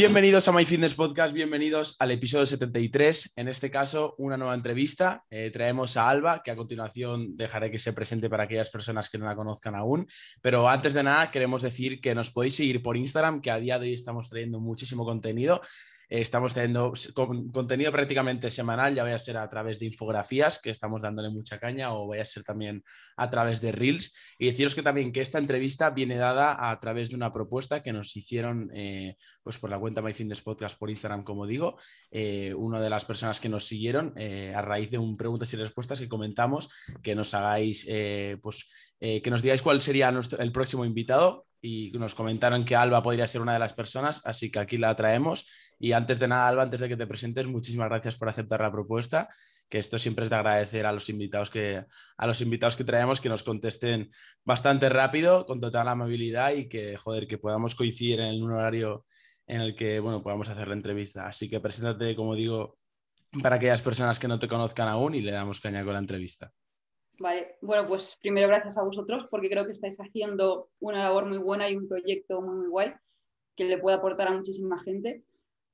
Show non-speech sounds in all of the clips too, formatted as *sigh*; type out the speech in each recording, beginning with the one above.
Bienvenidos a My Fitness Podcast, bienvenidos al episodio 73. En este caso, una nueva entrevista. Eh, traemos a Alba, que a continuación dejaré que se presente para aquellas personas que no la conozcan aún. Pero antes de nada, queremos decir que nos podéis seguir por Instagram, que a día de hoy estamos trayendo muchísimo contenido. Eh, estamos teniendo contenido prácticamente semanal, ya vaya a ser a través de infografías, que estamos dándole mucha caña, o vaya a ser también a través de Reels. Y deciros que también que esta entrevista viene dada a través de una propuesta que nos hicieron eh, pues por la cuenta MyFitness Podcast por Instagram, como digo, eh, una de las personas que nos siguieron a raíz de un preguntas y respuestas que comentamos, que nos hagáis, pues, que nos digáis cuál sería el próximo invitado y nos comentaron que Alba podría ser una de las personas, así que aquí la traemos y antes de nada, Alba, antes de que te presentes, muchísimas gracias por aceptar la propuesta, que esto siempre es de agradecer a los invitados que, a los invitados que traemos que nos contesten bastante rápido, con total amabilidad y que, joder, que podamos coincidir en un horario en el que, bueno, podamos hacer la entrevista. Así que preséntate, como digo, para aquellas personas que no te conozcan aún y le damos caña con la entrevista. Vale, bueno, pues primero gracias a vosotros porque creo que estáis haciendo una labor muy buena y un proyecto muy, muy guay que le puede aportar a muchísima gente.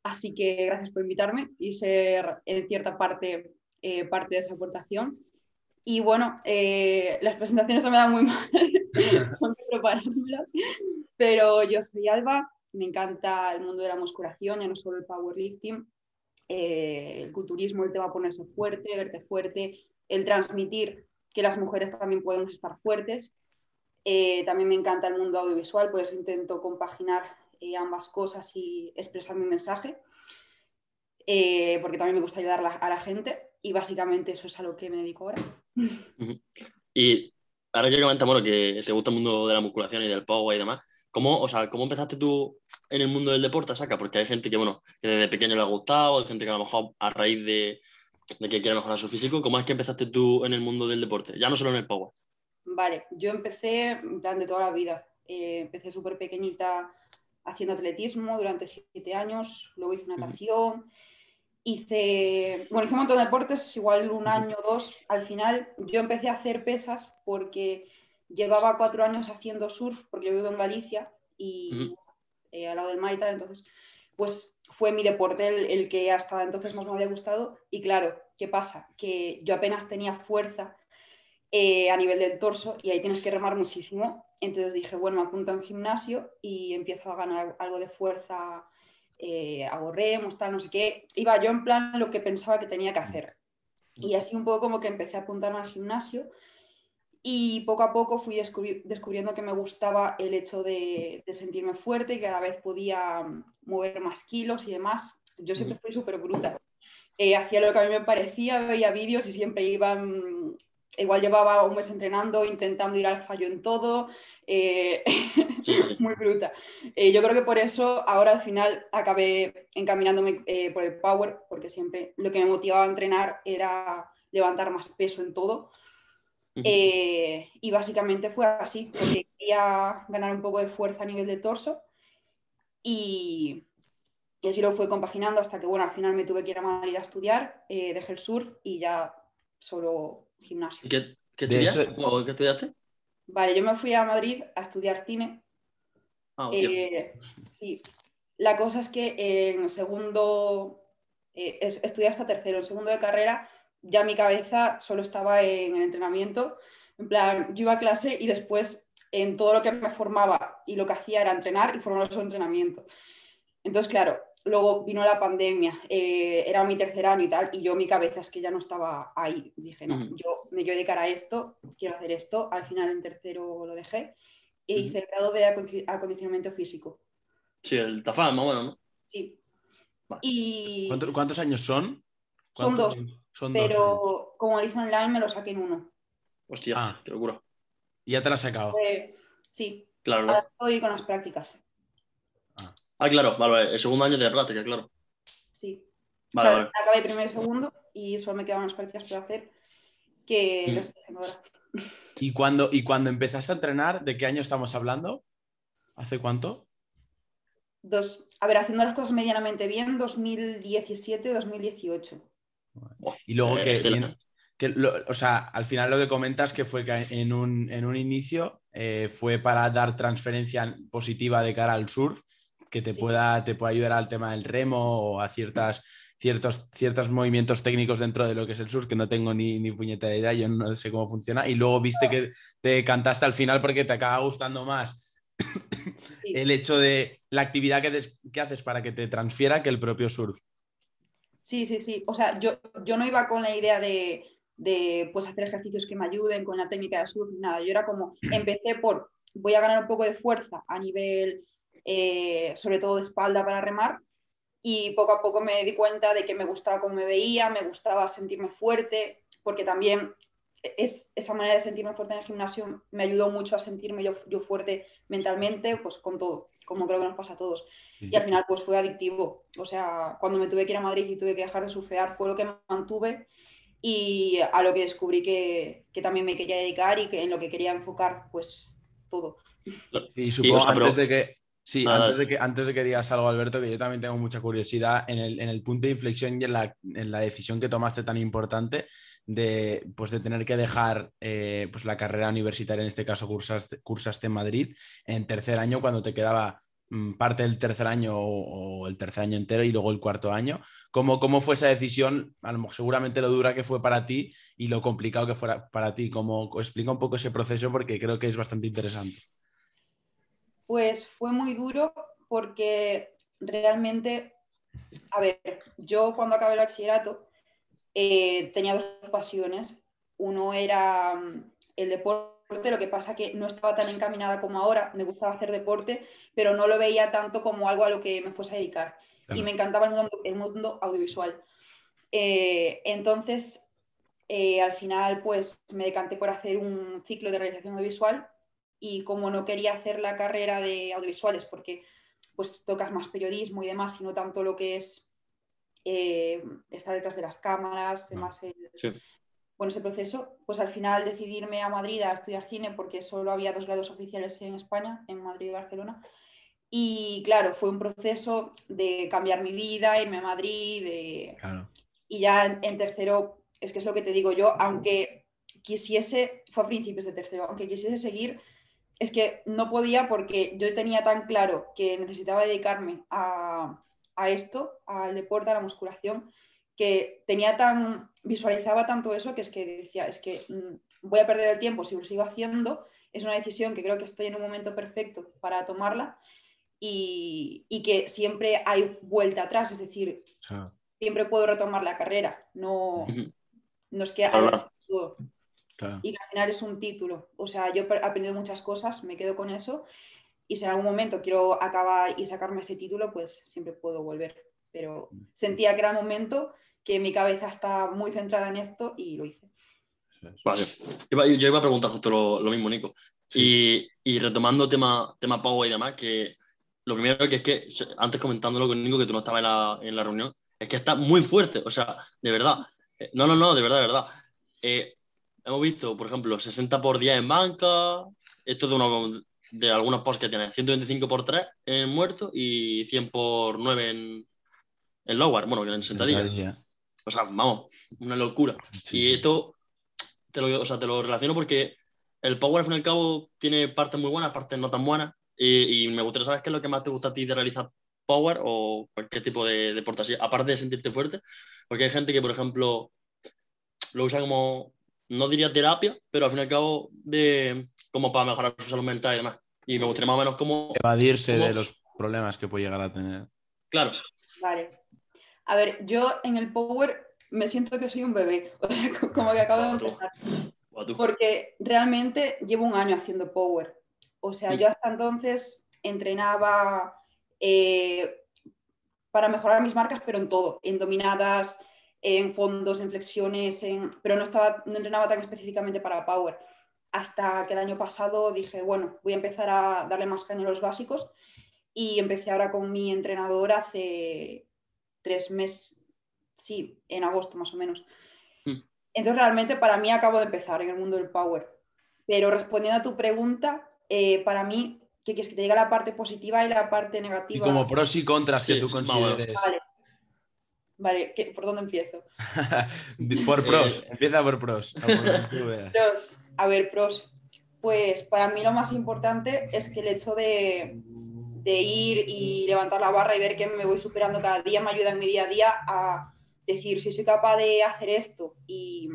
Así que gracias por invitarme y ser en cierta parte eh, parte de esa aportación. Y bueno, eh, las presentaciones se me dan muy mal, *laughs* preparármelas, pero yo soy Alba, me encanta el mundo de la musculación, ya no solo el powerlifting, eh, el culturismo, el tema ponerse fuerte, verte fuerte, el transmitir que las mujeres también podemos estar fuertes. también me encanta el mundo audiovisual, por eso intento compaginar eh, ambas cosas y expresar mi mensaje, eh, porque también me gusta ayudar a la gente y básicamente eso es a lo que me dedico ahora. Y ahora que comentamos que te gusta el mundo de la musculación y del power y demás, ¿cómo, o sea, ¿cómo empezaste tú en el mundo del deporte, Saca? Porque hay gente que, bueno, que desde pequeño le ha gustado, hay gente que a lo mejor a raíz de, de que quiere mejorar su físico, ¿cómo es que empezaste tú en el mundo del deporte? Ya no solo en el power. Vale, yo empecé en plan de toda la vida. Eh, empecé súper pequeñita haciendo atletismo durante siete años, luego hice natación, hice, bueno, hice un montón de deportes, igual un año o dos. Al final yo empecé a hacer pesas porque llevaba cuatro años haciendo surf, porque yo vivo en Galicia y eh, al lado del mar y tal, entonces pues fue mi deporte el, el, que hasta entonces más me había gustado. Y claro, ¿qué pasa? Que yo apenas tenía fuerza eh, a nivel del torso y ahí tienes que remar muchísimo. Entonces dije, bueno, me apunto en gimnasio y empiezo a ganar algo de fuerza, eh, hago remos, tal, no sé qué. Iba yo en plan lo que pensaba que tenía que hacer. Y así un poco como que empecé a apuntarme al gimnasio y poco a poco fui descubriendo que me gustaba el hecho de, sentirme fuerte y que a la vez podía mover más kilos y demás. Yo siempre fui súper bruta. Eh, hacía lo que a mí me parecía, veía vídeos y siempre iban igual llevaba un mes entrenando, intentando ir al fallo en todo, eh, *laughs* muy bruta. Eh, yo creo que por eso ahora al final acabé encaminándome eh, por el power, porque siempre lo que me motivaba a entrenar era levantar más peso en todo. y básicamente fue así, porque quería ganar un poco de fuerza a nivel de torso y, y así lo fue compaginando hasta que, bueno, al final me tuve que ir a Madrid a estudiar, dejé el surf y ya solo gimnasio. ¿Qué, qué, ¿qué estudiaste? Vale, yo me fui a Madrid a estudiar cine. Ah, eh, sí, la cosa es que en segundo, eh, estudié hasta tercero, en segundo de carrera, ya mi cabeza solo estaba en el entrenamiento. En plan, yo iba a clase y después en todo lo que me formaba y lo que hacía era entrenar y formar su entrenamiento. Entonces, claro, Luego vino la pandemia, eh, era mi tercer año y tal, y yo mi cabeza es que ya no estaba ahí. Dije, no, yo me quiero dedicar a esto, quiero hacer esto. Al final en tercero lo dejé e hice el grado de acondicionamiento físico. Sí, el TAFAM, más bueno, ¿no? Sí. Y... ¿Cuántos, años son? Son dos. Son pero como lo hice online me lo saqué en uno. Hostia, ah. qué locura. ¿Y ya te lo has sacado? sí. Claro. Ahora estoy con las prácticas. Ah, claro, vale, el segundo año de práctica, claro. Sí. Vale, Acabé primero y segundo y solo me quedaban unas prácticas por hacer que Mm. lo estoy haciendo ahora. *laughs* ¿Y cuando, ¿Y cuando empezaste a entrenar, de qué año estamos hablando? ¿Hace cuánto? Dos, a ver, haciendo las cosas medianamente bien, 2017, 2018. Y luego Eh, que, es que la- bien- que lo- o sea, al final lo que comentas que fue que en un, en un inicio eh, fue para dar transferencia positiva de cara al surf, que te, Sí. pueda, te pueda ayudar al tema del remo o a ciertas, ciertos, ciertos movimientos técnicos dentro de lo que es el surf, que no tengo ni, ni puñetera idea, yo no sé cómo funciona. Y luego viste que te cantaste al final porque te acaba gustando más Sí. el hecho de la actividad que, des- que haces para que te transfiera que el propio surf. Sí, sí, sí. O sea, yo, yo no iba con la idea de, de, pues, hacer ejercicios que me ayuden con la técnica de surf ni nada. Yo era como, empecé por, voy a ganar un poco de fuerza a nivel, eh, sobre todo de espalda para remar, y poco a poco me di cuenta de que me gustaba cómo me veía, me gustaba sentirme fuerte, porque también es, esa manera de sentirme fuerte en el gimnasio me ayudó mucho a sentirme yo, yo fuerte mentalmente, pues con todo, como creo que nos pasa a todos. Y al final pues fue adictivo. O sea, cuando me tuve que ir a Madrid y tuve que dejar de surfear fue lo que me mantuve y a lo que descubrí que, que también me quería dedicar y que en lo que quería enfocar pues todo. Y supongo o sea, antes pero- de que. Sí, antes de que, antes de que digas algo, Alberto, que yo también tengo mucha curiosidad en el, en el punto de inflexión y en la, en la decisión que tomaste tan importante de, pues, de tener que dejar eh, pues, la carrera universitaria, en este caso cursaste, cursaste en Madrid, en tercer año, cuando te quedaba mm, parte del tercer año o, el tercer año entero y luego el cuarto año. ¿Cómo, cómo fue esa decisión? A lo mejor, seguramente lo dura que fue para ti y lo complicado que fuera para ti. ¿Cómo, explica un poco ese proceso porque creo que es bastante interesante. Pues fue muy duro porque realmente, a ver, yo cuando acabé el bachillerato eh, tenía dos pasiones. Uno era mm, el deporte, lo que pasa que no estaba tan encaminada como ahora, me gustaba hacer deporte, pero no lo veía tanto como algo a lo que me fuese a dedicar. Claro. Y me encantaba el mundo, el mundo audiovisual. Eh, entonces, eh, al final, pues me decanté por hacer un ciclo de realización audiovisual y como no quería hacer la carrera de audiovisuales porque pues tocas más periodismo y demás y no tanto lo que es eh, estar detrás de las cámaras, No. más el- Sí. bueno, ese proceso, pues al final decidí irme a Madrid a estudiar cine porque solo había dos grados oficiales en España, en Madrid y Barcelona. Y claro, fue un proceso de cambiar mi vida, irme a Madrid, de, Claro. y ya en, en tercero, es que es lo que te digo yo, aunque quisiese, fue a principios de tercero, aunque quisiese seguir, es que no podía porque yo tenía tan claro que necesitaba dedicarme a, a esto, al deporte, a la musculación, que tenía tan, visualizaba tanto eso que es que decía, es que mm, voy a perder el tiempo si lo sigo haciendo, es una decisión que creo que estoy en un momento perfecto para tomarla y, y que siempre hay vuelta atrás, es decir, siempre puedo retomar la carrera, no, no es que haya. Claro. Y que al final es un título. O sea, yo he aprendido muchas cosas, me quedo con eso. Y si en algún momento quiero acabar y sacarme ese título, pues siempre puedo volver. Pero sentía que era el momento, que mi cabeza está muy centrada en esto y lo hice. Vale. Yo iba a preguntar justo lo, lo mismo, Nico. Sí. Y, y retomando tema, tema Power y demás, que lo primero que es que, antes comentándolo con Nico, que tú no estabas en la, en la reunión, es que está muy fuerte, o sea, de verdad. Eh, No, no, no, de verdad, de verdad. Eh, hemos visto, por ejemplo, 60 por 10 en banca, esto de, uno, de algunos posts que tienen 125 por 3 en muerto y 100 por 9 en, en lower, bueno, en sentadilla. Sentadilla. O sea, vamos, una locura. Sí, y esto te lo, o sea, te lo relaciono porque el Power, al fin y al cabo, tiene partes muy buenas, partes no tan buenas. Y, y me gustaría saber qué es lo que más te gusta a ti de realizar Power o cualquier tipo de deporte así, aparte de sentirte fuerte. Porque hay gente que, por ejemplo, lo usa como, no diría terapia, pero al fin y al cabo, de, como para mejorar su salud mental y demás. Y me gustaría más o menos cómo. Evadirse de los problemas que puede llegar a tener. Claro, Vale. A ver, yo en el Power me siento que soy un bebé. *laughs* O sea, como que acabo de empezar. Porque realmente llevo un año haciendo power. O sea, Mm. yo hasta entonces entrenaba eh, para mejorar mis marcas, pero en todo, en dominadas, en fondos, en flexiones, en... pero no, estaba, no entrenaba tan específicamente para power. Hasta que el año pasado dije, bueno, voy a empezar a darle más caña a los básicos y empecé ahora con mi entrenador hace tres meses, sí, en agosto más o menos. Mm. Entonces realmente para mí acabo de empezar en el mundo del power. Pero respondiendo a tu pregunta, eh, para mí, ¿qué quieres que te diga la parte positiva y la parte Y negativa? como pros y contras que tú consideres. Vale. Vale, ¿qué- ¿por dónde empiezo? *laughs* por pros, Eh, empieza por pros. Pros. A ver, pros. Pues para mí lo más importante es que el hecho de, de ir y levantar la barra y ver que me voy superando cada día me ayuda en mi día a día a decir si soy capaz de hacer esto y,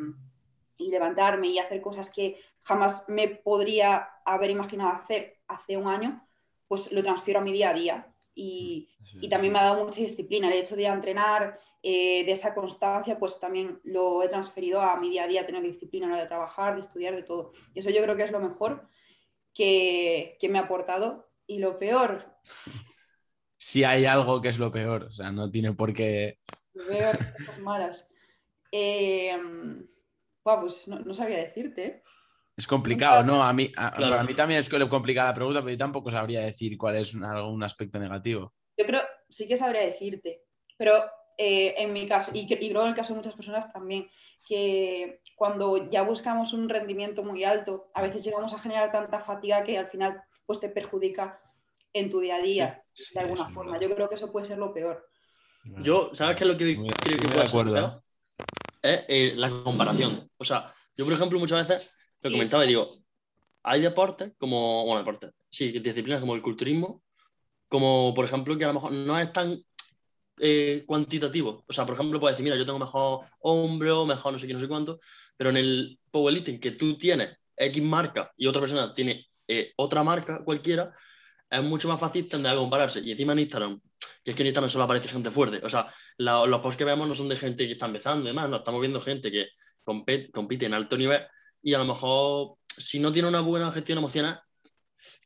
y levantarme y hacer cosas que jamás me podría haber imaginado hacer hace un año, pues lo transfiero a mi día a día. Y, y también me ha dado mucha disciplina. El hecho de ir a entrenar, eh, de esa constancia, pues también lo he transferido a mi día a día, tener disciplina a la hora de trabajar, de estudiar, de todo. Y eso yo creo que es lo mejor que, que me ha aportado. Y lo peor, Si hay algo que es lo peor, o sea, no tiene por qué. lo peor, *laughs* cosas malas. Eh, pues no, no sabría decirte. ¿Eh? Es complicado, ¿no? A mí, a- Claro. para mí también es complicada la pregunta, pero yo tampoco sabría decir cuál es un- algún aspecto negativo. Yo creo, sí que sabría decirte, pero eh, en mi caso, y, que- y creo en el caso de muchas personas también, que cuando ya buscamos un rendimiento muy alto, a veces llegamos a generar tanta fatiga que al final pues te perjudica en tu día a día, Sí, de alguna forma. verdad. Yo creo que eso puede ser lo peor. Yo, ¿sabes qué es lo que creo que puede ser? Es eh, la comparación. O sea, yo, por ejemplo, muchas veces lo Sí. comentaba y digo, hay deportes como, bueno, deportes, sí, disciplinas como el culturismo, como por ejemplo que a lo mejor no es tan eh, cuantitativo. O sea, por ejemplo, puedes decir, mira, yo tengo mejor hombro, mejor no sé qué, no sé cuánto, pero en el powerlifting que tú tienes X marca y otra persona tiene eh, otra marca cualquiera, es mucho más fácil tender a compararse. Y encima en Instagram, que es que en Instagram solo aparece gente fuerte. O sea, la- los posts que vemos no son de gente que está empezando, además, no estamos viendo gente que compete, compite en alto nivel y a lo mejor, si no tiene una buena gestión emocional,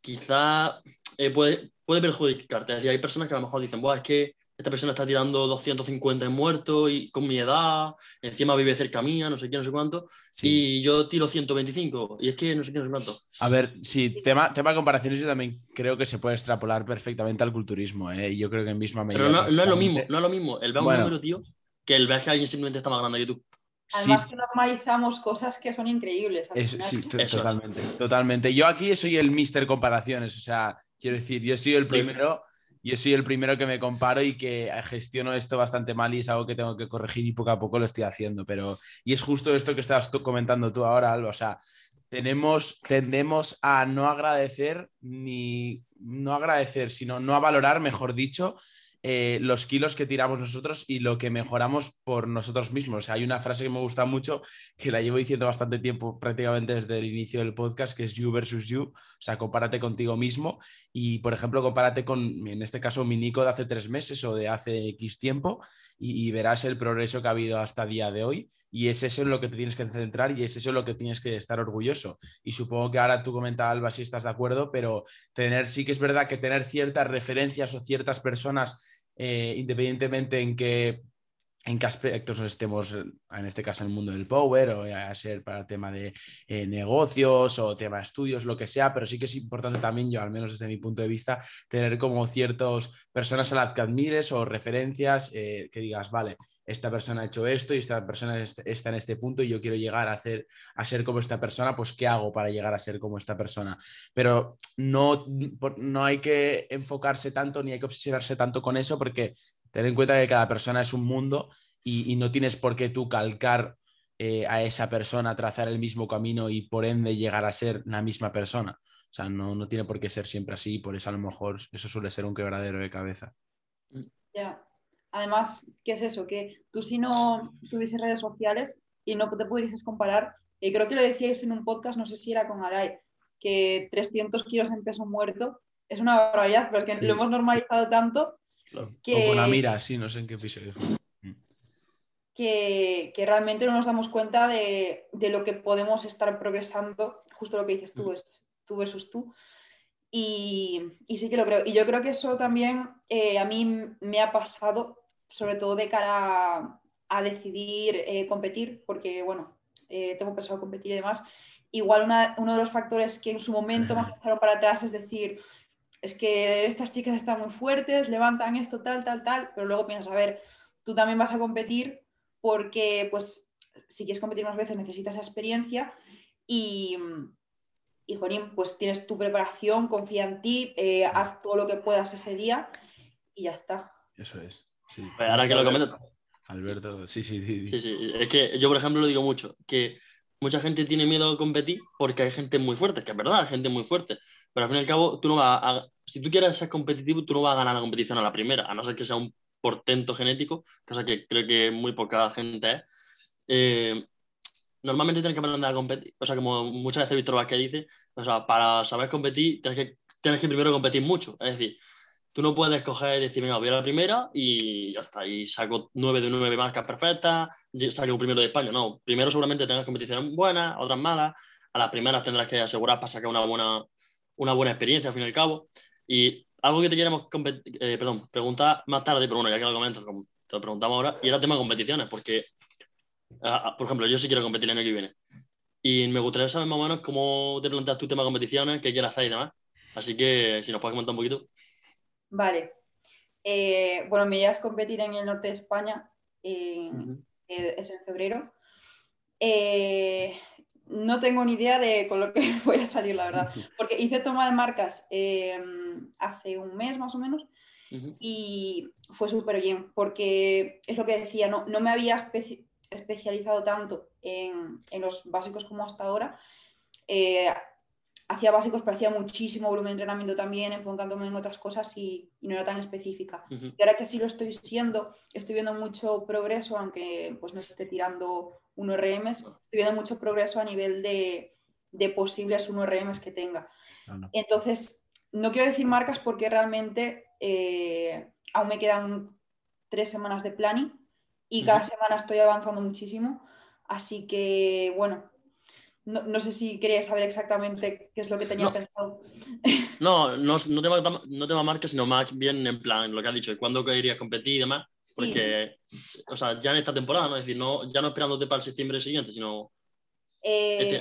quizá eh, puede, puede perjudicarte. Es decir, hay personas que a lo mejor dicen, Buah, es que esta persona está tirando 250 en muerto y con mi edad, encima vive cerca mía, no sé qué, no sé cuánto, Sí. y yo tiro 125, y es que no sé qué, no sé cuánto. A ver, sí, tema, tema de comparaciones yo también creo que se puede extrapolar perfectamente al culturismo, ¿eh? Yo creo que en misma medida. Pero no, no es lo mismo, no es lo mismo el ver un Bueno. número, tío, que el ver que alguien simplemente está más grande que tú. Sí, Además que normalizamos cosas que son increíbles. Es- sí, es. totalmente, totalmente. Yo aquí soy el mister comparaciones, o sea, quiero decir, yo soy el primero, yo soy el primero que me comparo y que gestiono esto bastante mal y es algo que tengo que corregir y poco a poco lo estoy haciendo, pero y es justo esto que estás tú comentando tú ahora, Alba, o sea, tenemos tendemos a no agradecer ni no agradecer, sino no a valorar, mejor dicho, eh, los kilos que tiramos nosotros y lo que mejoramos por nosotros mismos. O sea, hay una frase que me gusta mucho, que la llevo diciendo bastante tiempo, prácticamente desde el inicio del podcast, que es you versus you. O sea, compárate contigo mismo y, por ejemplo, compárate con, en este caso, mi Nico de hace tres meses o de hace X tiempo y, verás el progreso que ha habido hasta el día de hoy. Y es eso en lo que te tienes que centrar y es eso en lo que tienes que estar orgulloso. Y supongo que ahora tú comentas, Alba, si estás de acuerdo, pero tener, sí que es verdad que tener ciertas referencias o ciertas personas eh, independientemente en qué, en qué aspectos estemos, en este caso en el mundo del power, o a ser para el tema de eh, negocios o tema de estudios, lo que sea, pero sí que es importante también, yo al menos desde mi punto de vista, tener como ciertas personas a las que admires o referencias eh, que digas, vale, esta persona ha hecho esto y esta persona est- está en este punto y yo quiero llegar a, hacer, a ser como esta persona, pues ¿qué hago para llegar a ser como esta persona? Pero no, no hay que enfocarse tanto ni hay que obsesionarse tanto con eso porque ten en cuenta que cada persona es un mundo y, y no tienes por qué tú calcar eh, a esa persona, trazar el mismo camino y por ende llegar a ser la misma persona. O sea, no, no tiene por qué ser siempre así, por eso a lo mejor eso suele ser un quebradero de cabeza. Ya. Además, ¿qué es eso? Que tú si no tuvieses redes sociales y no te pudieses comparar, y creo que lo decíais en un podcast, no sé si era con Aray, que 300 kilos en peso muerto es una barbaridad, pero es que Sí. lo hemos normalizado tanto que, O con Amira, sí, no sé en qué episodio. que, que realmente no nos damos cuenta de, de lo que podemos estar progresando, justo lo que dices tú, es tú versus tú. Y, y sí que lo creo. Y yo creo que eso también eh, a mí me ha pasado, sobre todo de cara a, a decidir eh, competir, porque bueno, eh, tengo pensado competir y demás. Igual una- uno de los factores que en su momento *laughs* me echaron para atrás es decir, es que estas chicas están muy fuertes, levantan esto, tal, tal, tal, pero luego piensas, a ver, tú también vas a competir porque pues si quieres competir más veces necesitas esa experiencia y, y Jorín, pues tienes tu preparación, confía en ti, eh, haz todo lo que puedas ese día y ya está. Eso es. Sí. Ahora que lo comentas. Alberto, sí, sí, sí, Sí, sí. Es que yo, por ejemplo, lo digo mucho, que mucha gente tiene miedo a competir porque hay gente muy fuerte, que es verdad, hay gente muy fuerte, pero al fin y al cabo, tú no vas a, si tú quieres ser competitivo, tú no vas a ganar la competición a la primera, a no ser que sea un portento genético, cosa que creo que muy poca gente es. Eh, normalmente tienes que aprender a competir, o sea, como muchas veces Víctor Vázquez dice, o sea, para saber competir tienes que, tienes que primero competir mucho, es decir, tú no puedes coger y decir, venga, voy a la primera y ya está, y saco 9 de 9 marcas perfectas, saco primero de España, no, primero seguramente tengas competiciones buenas, otras malas, a las primeras tendrás que asegurar para sacar una buena, una buena experiencia al fin y al cabo, y algo que te queremos eh, perdón, preguntar más tarde, pero bueno, ya que lo comentas, te lo preguntamos ahora, y era el tema de competiciones, porque ah, por ejemplo, yo sí quiero competir el año que viene. Y me gustaría saber más o menos cómo te planteas tu tema de competiciones, qué quieres hacer y demás. Así que si nos puedes comentar un poquito. Vale. Eh, bueno, mi idea es competir en el norte de España. Eh, es en febrero. Eh, no tengo ni idea de con lo que *laughs* voy a salir, la verdad. Porque hice toma de marcas hace un mes más o menos. Y fue súper bien, porque es lo que decía, no, no me había especializado tanto en, los básicos como hasta ahora. Hacía básicos, pero hacía muchísimo volumen de entrenamiento también, enfocándome en otras cosas y, no era tan específica. Y ahora que sí lo estoy siendo, estoy viendo mucho progreso, aunque pues no esté tirando 1RMs, estoy viendo mucho progreso a nivel de, posibles 1RMs que tenga. Entonces, no quiero decir marcas porque realmente eh, aún me quedan tres semanas de planning y cada semana estoy avanzando muchísimo. Así que, bueno, no, sé si querías saber exactamente qué es lo que tenía pensado. No, no, no tema, no tema marca, sino más bien en plan lo que has dicho, cuándo querías competir y demás. Porque, o sea, ya en esta temporada, ¿no? Es decir, no, ya no esperándote para el septiembre siguiente, sino. Eh, este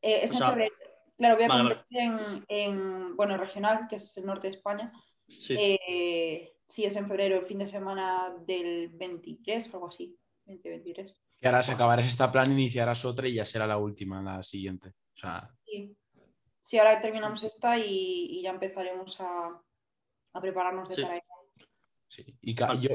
eh, es febrero. Claro, voy a competir En, en, bueno, regional, que es el norte de España. Sí. Eh, Sí, es en febrero, el fin de semana del 23 o algo así. 2023. Y ahora se acabarás esta plan, iniciarás otra y ya será la última, la siguiente. sí. ahora terminamos esta y, ya empezaremos a, prepararnos de para Sí. Y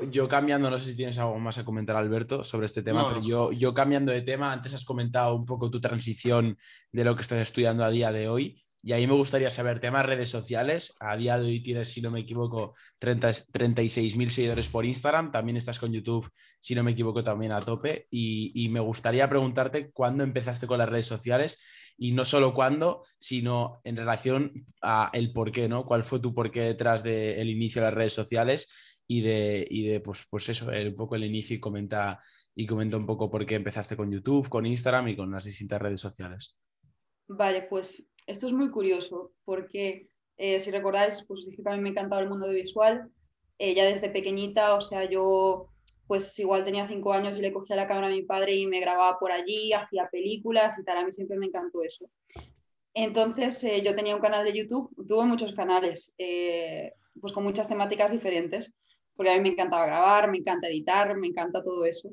yo, cambiando, no sé si tienes algo más a comentar, Alberto, sobre este tema, pero yo, yo cambiando de tema, antes has comentado un poco tu transición de lo que estás estudiando a día de hoy. Y ahí me gustaría saber, temas redes sociales. A día de hoy tienes, si no me equivoco, 36.000 seguidores por Instagram. También estás con YouTube, si no me equivoco, también a tope. Y, me gustaría preguntarte cuándo empezaste con las redes sociales y no solo cuándo, sino en relación a el por qué, ¿no? ¿Cuál fue tu porqué detrás del inicio de las redes sociales y de, de pues, pues eso, un poco el inicio y comenta, y comenta un poco por qué empezaste con YouTube, con Instagram y con las distintas redes sociales? Vale, pues esto es muy curioso porque, eh, si recordáis, pues que también me encantaba el mundo de visual. Eh, ya desde pequeñita, o sea, yo pues igual tenía cinco años y le cogía la cámara a mi padre y me grababa por allí, hacía películas y tal. A mí siempre me encantó eso. Entonces eh, yo tenía un canal de YouTube, tuve muchos canales, pues con muchas temáticas diferentes, porque a mí me encantaba grabar, me encanta editar, me encanta todo eso.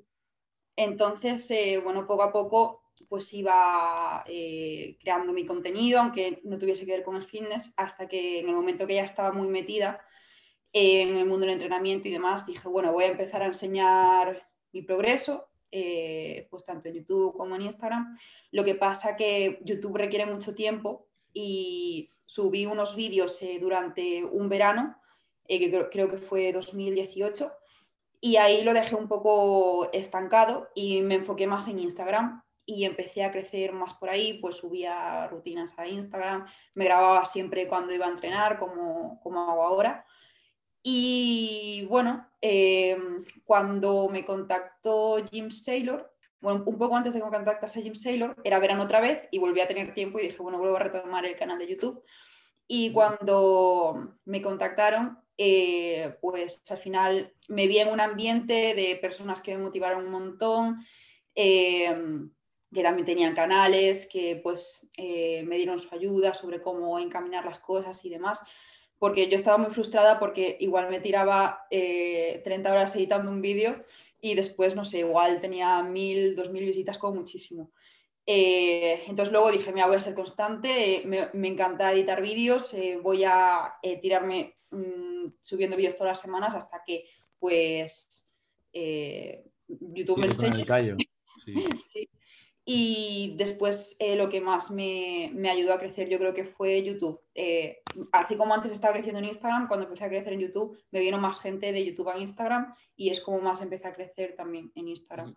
Entonces, bueno, poco a poco pues iba eh, creando mi contenido, aunque no tuviese que ver con el fitness, hasta que en el momento que ya estaba muy metida en el mundo del entrenamiento y demás, dije, bueno, voy a empezar a enseñar mi progreso, eh, pues tanto en YouTube como en Instagram. Lo que pasa que YouTube requiere mucho tiempo y subí unos vídeos eh, durante un verano, que creo, creo que fue 2018, y ahí lo dejé un poco estancado y me enfoqué más en Instagram y empecé a crecer más por ahí, pues subía rutinas a Instagram, me grababa siempre cuando iba a entrenar, como, como hago ahora. Y bueno, em, cuando me contactó Jim Saylor, bueno, un poco antes de que me contactase Jim Saylor, era verano otra vez y volví a tener tiempo y dije, bueno, vuelvo a retomar el canal de YouTube. Y cuando me contactaron, eh, pues al final me vi en un ambiente de personas que me motivaron un montón. Eh, que también tenían canales, que pues eh, me dieron su ayuda sobre cómo encaminar las cosas y demás. porque yo estaba muy frustrada porque igual me tiraba 30 eh, horas editando un vídeo y después, no sé, igual tenía mil, dos mil visitas como muchísimo. Eh, entonces luego dije, mira, voy a ser constante, me, encanta editar vídeos, voy a tirarme mm, subiendo vídeos todas las semanas hasta que pues YouTube me enseñe. sí. *laughs* Y después eh, lo que más me, ayudó a crecer yo creo que fue YouTube. Eh, así como antes estaba creciendo en Instagram, cuando empecé a crecer en YouTube me vino más gente de YouTube a Instagram y es como más empecé a crecer también en Instagram.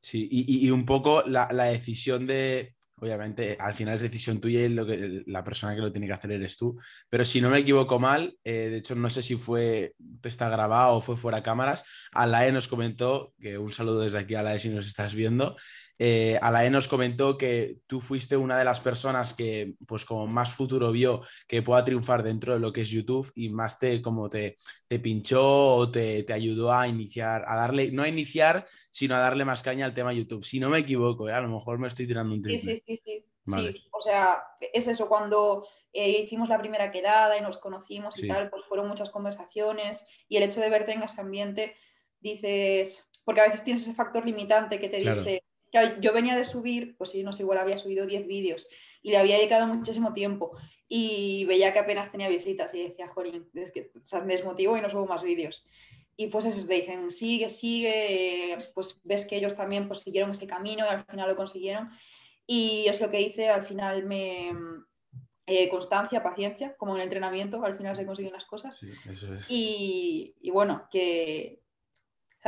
Sí, y, un poco la, decisión de, obviamente al final es decisión tuya y lo que, la persona que lo tiene que hacer eres tú, pero si no me equivoco mal, eh, de hecho no sé si fue, te está grabado o fue fuera cámaras, Alae nos comentó, que un saludo desde aquí a Alae si nos estás viendo, eh, Alain nos comentó que tú fuiste una de las personas que, pues como más futuro vio que pueda triunfar dentro de lo que es YouTube y más te, como te, te pinchó o te, ayudó a iniciar, a darle, no a iniciar, sino a darle más caña al tema YouTube. Si no me equivoco, ¿eh? a lo mejor me estoy tirando un triple. Sí, sí, sí, sí. o sea, es eso, cuando eh, hicimos la primera quedada y nos conocimos y tal, pues fueron muchas conversaciones y el hecho de verte en ese ambiente, dices, porque a veces tienes ese factor limitante que te dice yo venía de subir, pues sí, no sé, igual había subido 10 vídeos y le había dedicado muchísimo tiempo y veía que apenas tenía visitas y decía, jolín, es que me desmotivo y no subo más vídeos. Y pues eso, te dicen, sigue, sigue, pues ves que ellos también pues, siguieron ese camino y al final lo consiguieron. Y es lo que hice, al final me... Eh, constancia, paciencia, como en el entrenamiento, al final se consiguen las cosas. Sí, eso es. y, y bueno, que,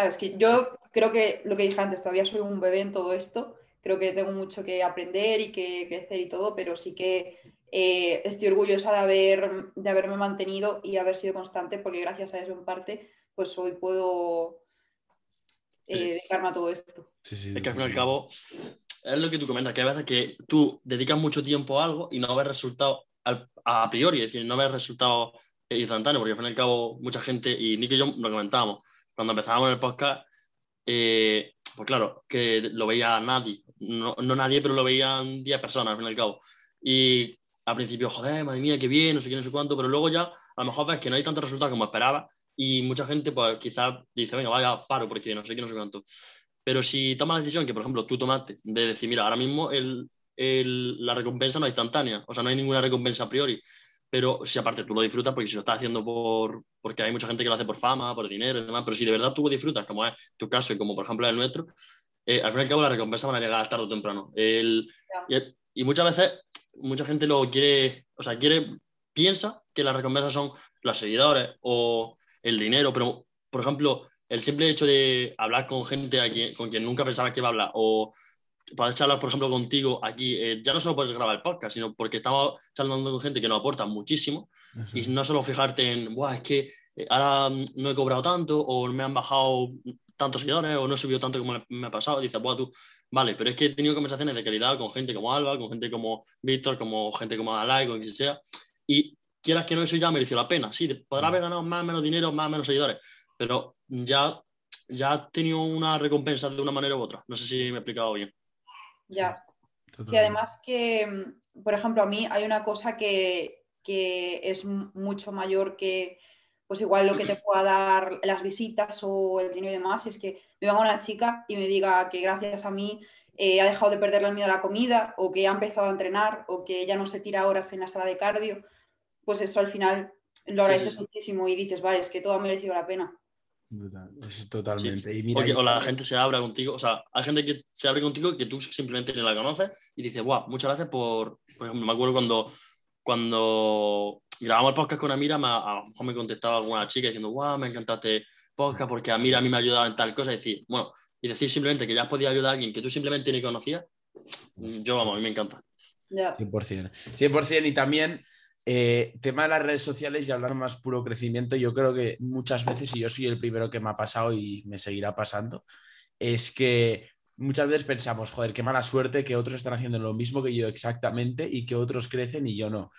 Sabes que yo creo que lo que dije antes, todavía soy un bebé en todo esto, creo que tengo mucho que aprender y que crecer y todo, pero sí que eh, estoy orgullosa de, haber, de haberme mantenido y haber sido constante, porque gracias a eso en parte, pues hoy puedo eh, dedicarme a todo esto. es que al fin y al cabo, es lo que tú comentas, que a veces que tú dedicas mucho tiempo a algo y no ves resultado a priori, es decir, no ves resultado instantáneo, porque al fin y al cabo mucha gente, y Nick y yo lo comentábamos, cuando empezábamos el podcast, eh, pues claro, que lo veía nadie, no, nadie, pero lo veían 10 personas al fin y al cabo. Y al principio, joder, madre mía, qué bien, no sé qué, no sé cuánto, pero luego ya a lo mejor ves que no hay tantos resultados como esperaba y mucha gente pues quizás dice, venga, vaya, paro porque no sé qué, no sé cuánto. Pero si tomas la decisión que, por ejemplo, tú tomaste de decir, mira, ahora mismo el, el, la recompensa no es instantánea, o sea, no hay ninguna recompensa a priori, pero si aparte tú lo disfrutas, porque si lo estás haciendo por, porque hay mucha gente que lo hace por fama, por dinero y demás, pero si de verdad tú lo disfrutas, como es tu caso y como por ejemplo el nuestro, eh, al fin y al cabo las recompensas van a llegar tarde o temprano. El, y, muchas veces mucha gente lo quiere, o sea, quiere, piensa que las recompensas son los seguidores o el dinero, pero por ejemplo, el simple hecho de hablar con gente a quien, con quien nunca pensaba que iba a hablar o poder charlar, por ejemplo, contigo aquí, eh, ya no solo puedes grabar el podcast, sino porque estamos charlando con gente que nos aporta muchísimo y no solo fijarte en, Buah, es que eh, ahora no he cobrado tanto o me han bajado tantos seguidores o no he subido tanto como me ha pasado. Y dices, Buah, tú, vale, pero es que he tenido conversaciones de calidad con gente como Alba, con gente como Víctor, como gente como Alay, con quien sea, y quieras que no, eso ya mereció la pena. Sí, podrá haber ganado más o menos dinero, más o menos seguidores, pero ya, ya has tenido una recompensa de una manera u otra. No sé si me he explicado bien. Ya. Sí, además que, mm, por ejemplo, a mí hay una cosa que, es mucho mayor que, pues igual lo que te pueda dar las visitas o el dinero y demás, es que me venga una chica y me diga que gracias a mí eh, ha dejado de perderle el miedo a la comida o que ha empezado a entrenar o que ya no se tira horas en la sala de cardio, pues eso al final lo agradeces muchísimo y dices, vale, es que todo ha merecido la pena totalmente. Y o la gente se abra contigo, o sea, hay gente que se abre contigo que tú simplemente no la conoces y dices, wow, muchas gracias por, por ejemplo, me acuerdo cuando, cuando grabamos el podcast con Amira, me, a lo mejor me contestaba alguna chica diciendo, wow, me encantaste podcast porque Amira a mí me ha ayudado en tal cosa, y decir, bueno, y decir simplemente que ya has podido ayudar a alguien que tú simplemente ni conocías, yo, vamos, a mí me encanta. 100%. 100% y también eh, tema de las redes sociales y hablar más puro crecimiento, yo creo que muchas veces, y yo soy el primero que me ha pasado y me seguirá pasando, es que muchas veces pensamos, joder, qué mala suerte que otros están haciendo lo mismo que yo exactamente y que otros crecen y yo no.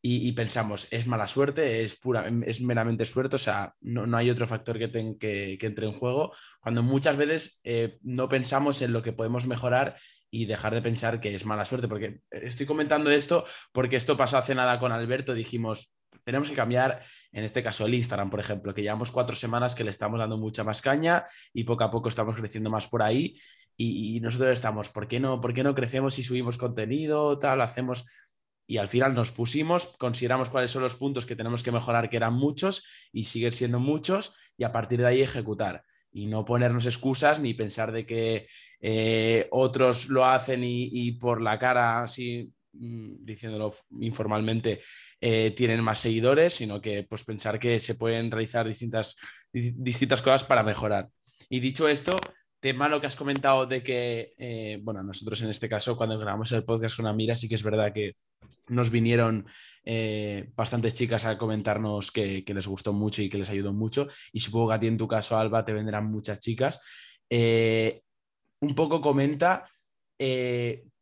Y, pensamos, es mala suerte, es pura, es meramente suerte, o sea, no, hay otro factor que, que, entre en juego, cuando muchas veces eh, no pensamos en lo que podemos mejorar y dejar de pensar que es mala suerte, porque estoy comentando esto porque esto pasó hace nada con Alberto, dijimos, tenemos que cambiar, en este caso, el Instagram, por ejemplo, que llevamos cuatro semanas que le estamos dando mucha más caña y poco a poco estamos creciendo más por ahí. Y, nosotros estamos, ¿por qué, no, ¿por qué no crecemos y subimos contenido? Tal, hacemos. Y al final nos pusimos, consideramos cuáles son los puntos que tenemos que mejorar, que eran muchos y siguen siendo muchos, y a partir de ahí ejecutar. Y no ponernos excusas ni pensar de que eh, otros lo hacen y, por la cara así Mm, diciéndolo informalmente, eh, tienen más seguidores, sino que pues pensar que se pueden realizar distintas, distintas cosas para mejorar. Y dicho esto, tema lo que has comentado de que, eh, bueno, nosotros en este caso, cuando grabamos el podcast con Amira, sí que es verdad que nos vinieron eh, bastantes chicas a comentarnos que, les gustó mucho y que les ayudó mucho. Y supongo que a ti en tu caso, Alba, te vendrán muchas chicas. un poco comenta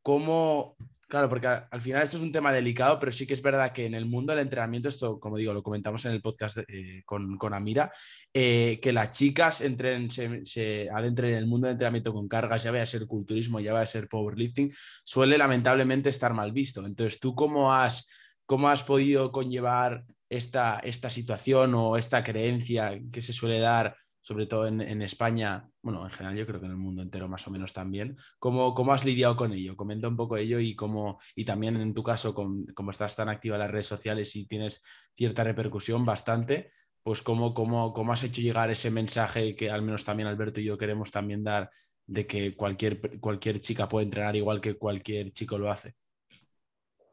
cómo Claro, porque al final esto es un tema delicado, pero sí que es verdad que en el mundo del entrenamiento, esto, como digo, lo comentamos en el podcast eh, con, Amira, eh, que las chicas entren, se, adentren en el mundo del entrenamiento con cargas, ya vaya a ser culturismo, ya vaya a ser powerlifting, suele lamentablemente estar mal visto. Entonces, ¿tú cómo has, cómo has podido conllevar esta, esta situación o esta creencia que se suele dar sobre todo en, España, bueno, en general yo creo que en el mundo entero más o menos también. ¿Cómo, cómo has lidiado con ello? Comenta un poco ello y cómo, y también en tu caso, como estás tan activa en las redes sociales y tienes cierta repercusión bastante, pues cómo, cómo, cómo has hecho llegar ese mensaje que al menos también Alberto y yo queremos también dar de que cualquier, cualquier chica puede entrenar igual que cualquier chico lo hace.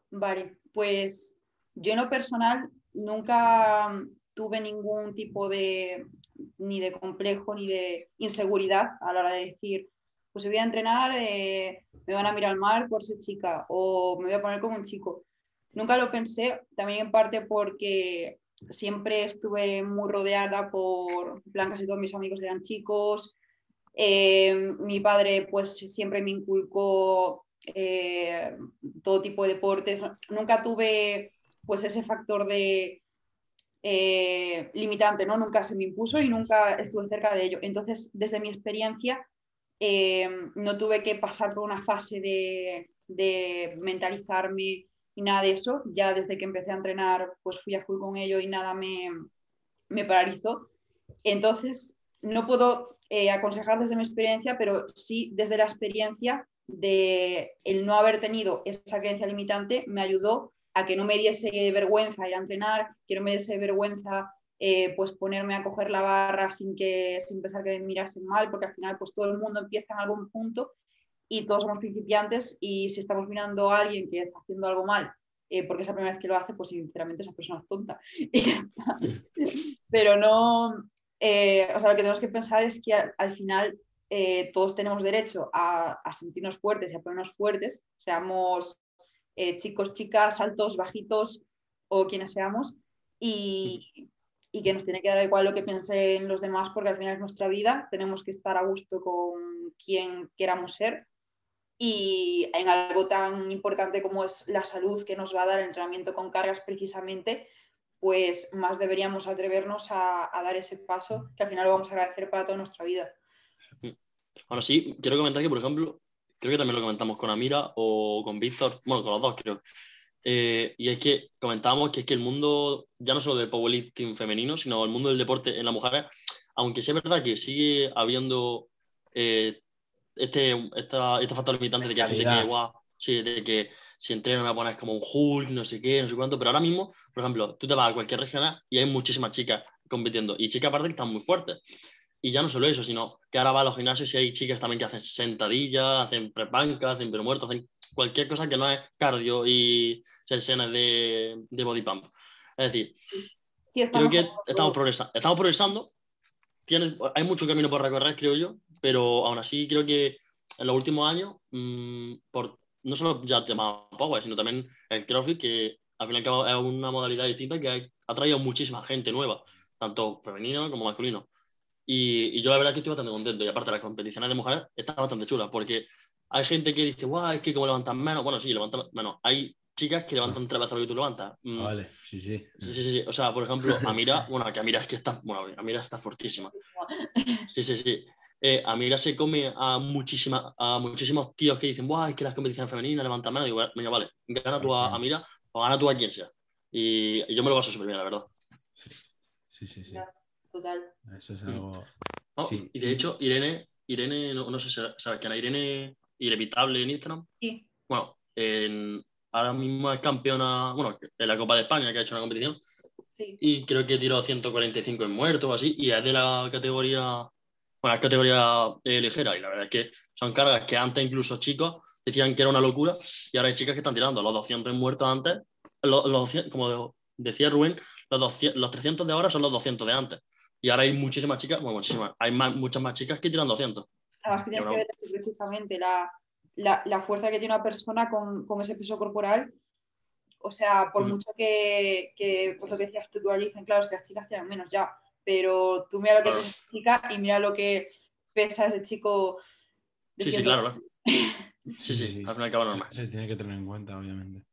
Vale, pues yo en lo personal nunca tuve ningún tipo de ni de complejo ni de inseguridad a la hora de decir, pues voy a entrenar, eh, me van a mirar mal por ser chica o me voy a poner como un chico. Nunca lo pensé, también en parte porque siempre estuve muy rodeada por, plan, casi todos mis amigos eran chicos. Eh, mi padre pues siempre me inculcó eh, todo tipo de deportes. Nunca tuve pues ese factor de eh, limitante, ¿no? Nunca se me impuso y nunca estuve cerca de ello. Entonces, desde mi experiencia, eh, no tuve que pasar por una fase de, mentalizarme y nada de eso. Ya desde que empecé a entrenar, pues fui a full con ello y nada me, me paralizó. Entonces, no puedo eh, aconsejar desde mi experiencia, pero sí desde la experiencia de el no haber tenido esa creencia limitante me ayudó a que no me diese vergüenza ir a entrenar, que no me diese vergüenza eh, pues ponerme a coger la barra sin, que, sin pensar que me mirasen mal, porque al final pues todo el mundo empieza en algún punto y todos somos principiantes y si estamos mirando a alguien que está haciendo algo mal, eh, porque es la primera vez que lo hace, pues sinceramente esa persona es tonta. *laughs* Pero no, eh, o sea, lo que tenemos que pensar es que al, final todos tenemos derecho a, a, sentirnos fuertes y a ponernos fuertes, seamos eh, chicos, chicas, altos, bajitos o quienes seamos, y, que nos tiene que dar igual lo que piensen los demás, porque al final es nuestra vida, tenemos que estar a gusto con quien queramos ser. Y en algo tan importante como es la salud que nos va a dar el entrenamiento con cargas precisamente, pues más deberíamos atrevernos a, a dar ese paso que al final lo vamos a agradecer para toda nuestra vida. Bueno, sí, quiero comentar que, por ejemplo, creo que también lo comentamos con Amira o con Víctor, bueno, con los dos creo. Eh, y es que comentábamos que es que el mundo, ya no solo del powerlifting femenino, sino el mundo del deporte en las mujeres, aunque sea verdad que sigue habiendo eh, este, esta, este factor limitante de que gente que, guau, sí, de que si entreno me voy a poner como un Hulk, no sé qué, no sé cuánto, pero ahora mismo, por ejemplo, tú te vas a cualquier regional y hay muchísimas chicas compitiendo, y chicas aparte que están muy fuertes. Y ya no solo eso, sino que ahora va a los gimnasios y hay chicas también que hacen sentadillas, hacen prepancas, hacen muertos, hacen cualquier cosa que no es cardio y sesiones de, de body pump. Es decir, creo que estamos progresando. Estamos progresando. hay mucho camino por recorrer, creo yo, pero aún así creo que en los últimos años, mm, por, no solo ya tema Power, sino también el CrossFit, que al final es una modalidad distinta que ha traído muchísima gente nueva, tanto femenino como masculino. Y, yo la verdad que estoy bastante contento. Y aparte, las competiciones de mujeres están bastante chulas porque hay gente que dice, guau, es que como levantan menos. Bueno, sí, levantan menos. Hay chicas que levantan tres veces lo que tú levantas. Mm. Vale, sí, sí. Sí, sí, sí. O sea, por ejemplo, *laughs* Amira, bueno, que Amira es que está, bueno, Amira está fortísima. *laughs* Sí, sí, sí. Eh, Amira se come a, muchísima, a muchísimos tíos que dicen, guau, es que las competiciones femeninas levantan menos. Y digo, venga, vale, gana tú a Amira o gana tú a quien sea. Y, yo me lo paso súper bien, la verdad. Sí, sí, sí. Total. Eso es Mm. algo. Oh, Sí. Y de hecho, Irene, Irene, no, no sé si sabes quién es Irene Irevitable en Instagram. Sí. Bueno, en- ahora mismo es campeona, bueno, en la Copa de España, que ha hecho una competición, Sí. y creo que tiró 145 en muertos o así, y es de la categoría, bueno, es categoría eh, ligera, y la verdad es que son cargas que antes incluso chicos decían que era una locura, y ahora hay chicas que están tirando los 200 en muertos antes, los, los 200 como decía Rubén, los, 200 los 300 de ahora son los 200 de antes. Y ahora hay muchísimas chicas, bueno, muchísimas, hay más, muchas más chicas que tiran 200. Además que tienes que ver eso precisamente la, la, la fuerza que tiene una persona con, con ese peso corporal. O sea, por Mm. mucho que, que, pues lo que decías tú, tú allí dicen, claro, es que las chicas tienen menos ya, pero tú mira lo que Claro. pesa esa chica y mira lo que pesa ese chico. Sí, sí, 100. claro. claro. Sí, Sí, sí, al fin y al cabo Se, normal. se tiene que tener en cuenta, obviamente.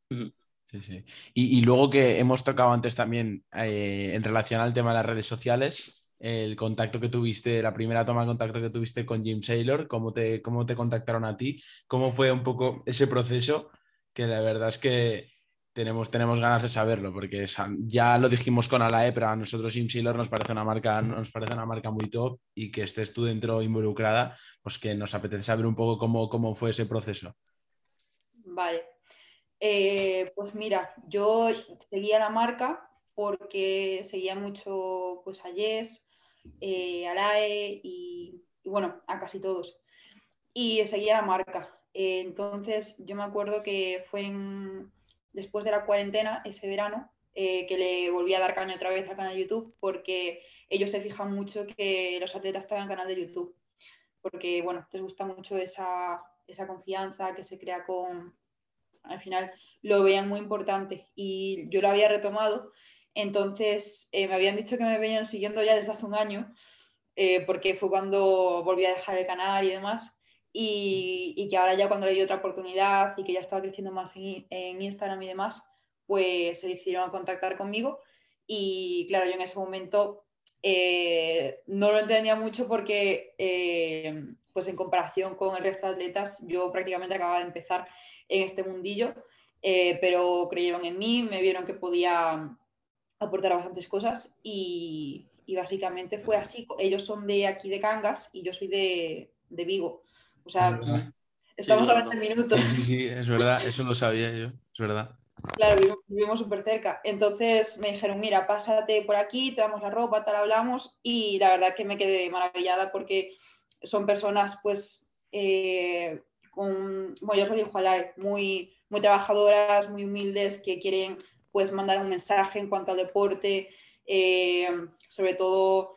Sí, sí. Y, y luego que hemos tocado antes también eh, en relación al tema de las redes sociales, el contacto que tuviste, la primera toma de contacto que tuviste con Jim Saylor, cómo te, cómo te contactaron a ti, cómo fue un poco ese proceso, que la verdad es que tenemos, tenemos ganas de saberlo, porque ya lo dijimos con Alae, pero a nosotros Jim Saylor nos parece una marca, nos parece una marca muy top y que estés tú dentro involucrada, pues que nos apetece saber un poco cómo, cómo fue ese proceso. Vale. Eh, pues mira, yo seguía la marca porque seguía mucho pues a eh, a Lae y, y, bueno, a casi todos. Y seguía la marca. Eh, entonces yo me acuerdo que fue en- después de la cuarentena, ese verano, eh, que le volví a dar caña otra vez al canal de YouTube porque ellos se fijan mucho que los atletas tengan canal de YouTube. Porque bueno, les gusta mucho esa, esa confianza que se crea con, al final lo veían muy importante y yo lo había retomado. Entonces eh, me habían dicho que me venían siguiendo ya desde hace un año, eh, porque fue cuando volví a dejar el canal y demás. Y, que ahora ya cuando le di otra oportunidad y que ya estaba creciendo más en, Instagram y demás, pues se decidieron contactar conmigo. Y claro, yo en ese momento eh, no lo entendía mucho porque, pues en comparación con el resto de atletas, yo prácticamente acababa de empezar en este mundillo, pero creyeron en mí, me vieron que podía aportar bastantes cosas y, y, básicamente fue así. Ellos son de aquí de Cangas y yo soy de, de Vigo. O sea, Es estamos Sí, a 20 minutos. Sí, sí, es verdad, eso lo sabía yo, es verdad. Claro, vivimos, súper cerca. Entonces me dijeron, mira, pásate por aquí, te damos la ropa, tal, hablamos. Y la verdad que me quedé maravillada porque son personas, pues, eh, con, bueno, ya os lo dijo Alay, muy, muy trabajadoras, muy humildes, que quieren, pues, mandar un mensaje en cuanto al deporte. Eh, sobre todo,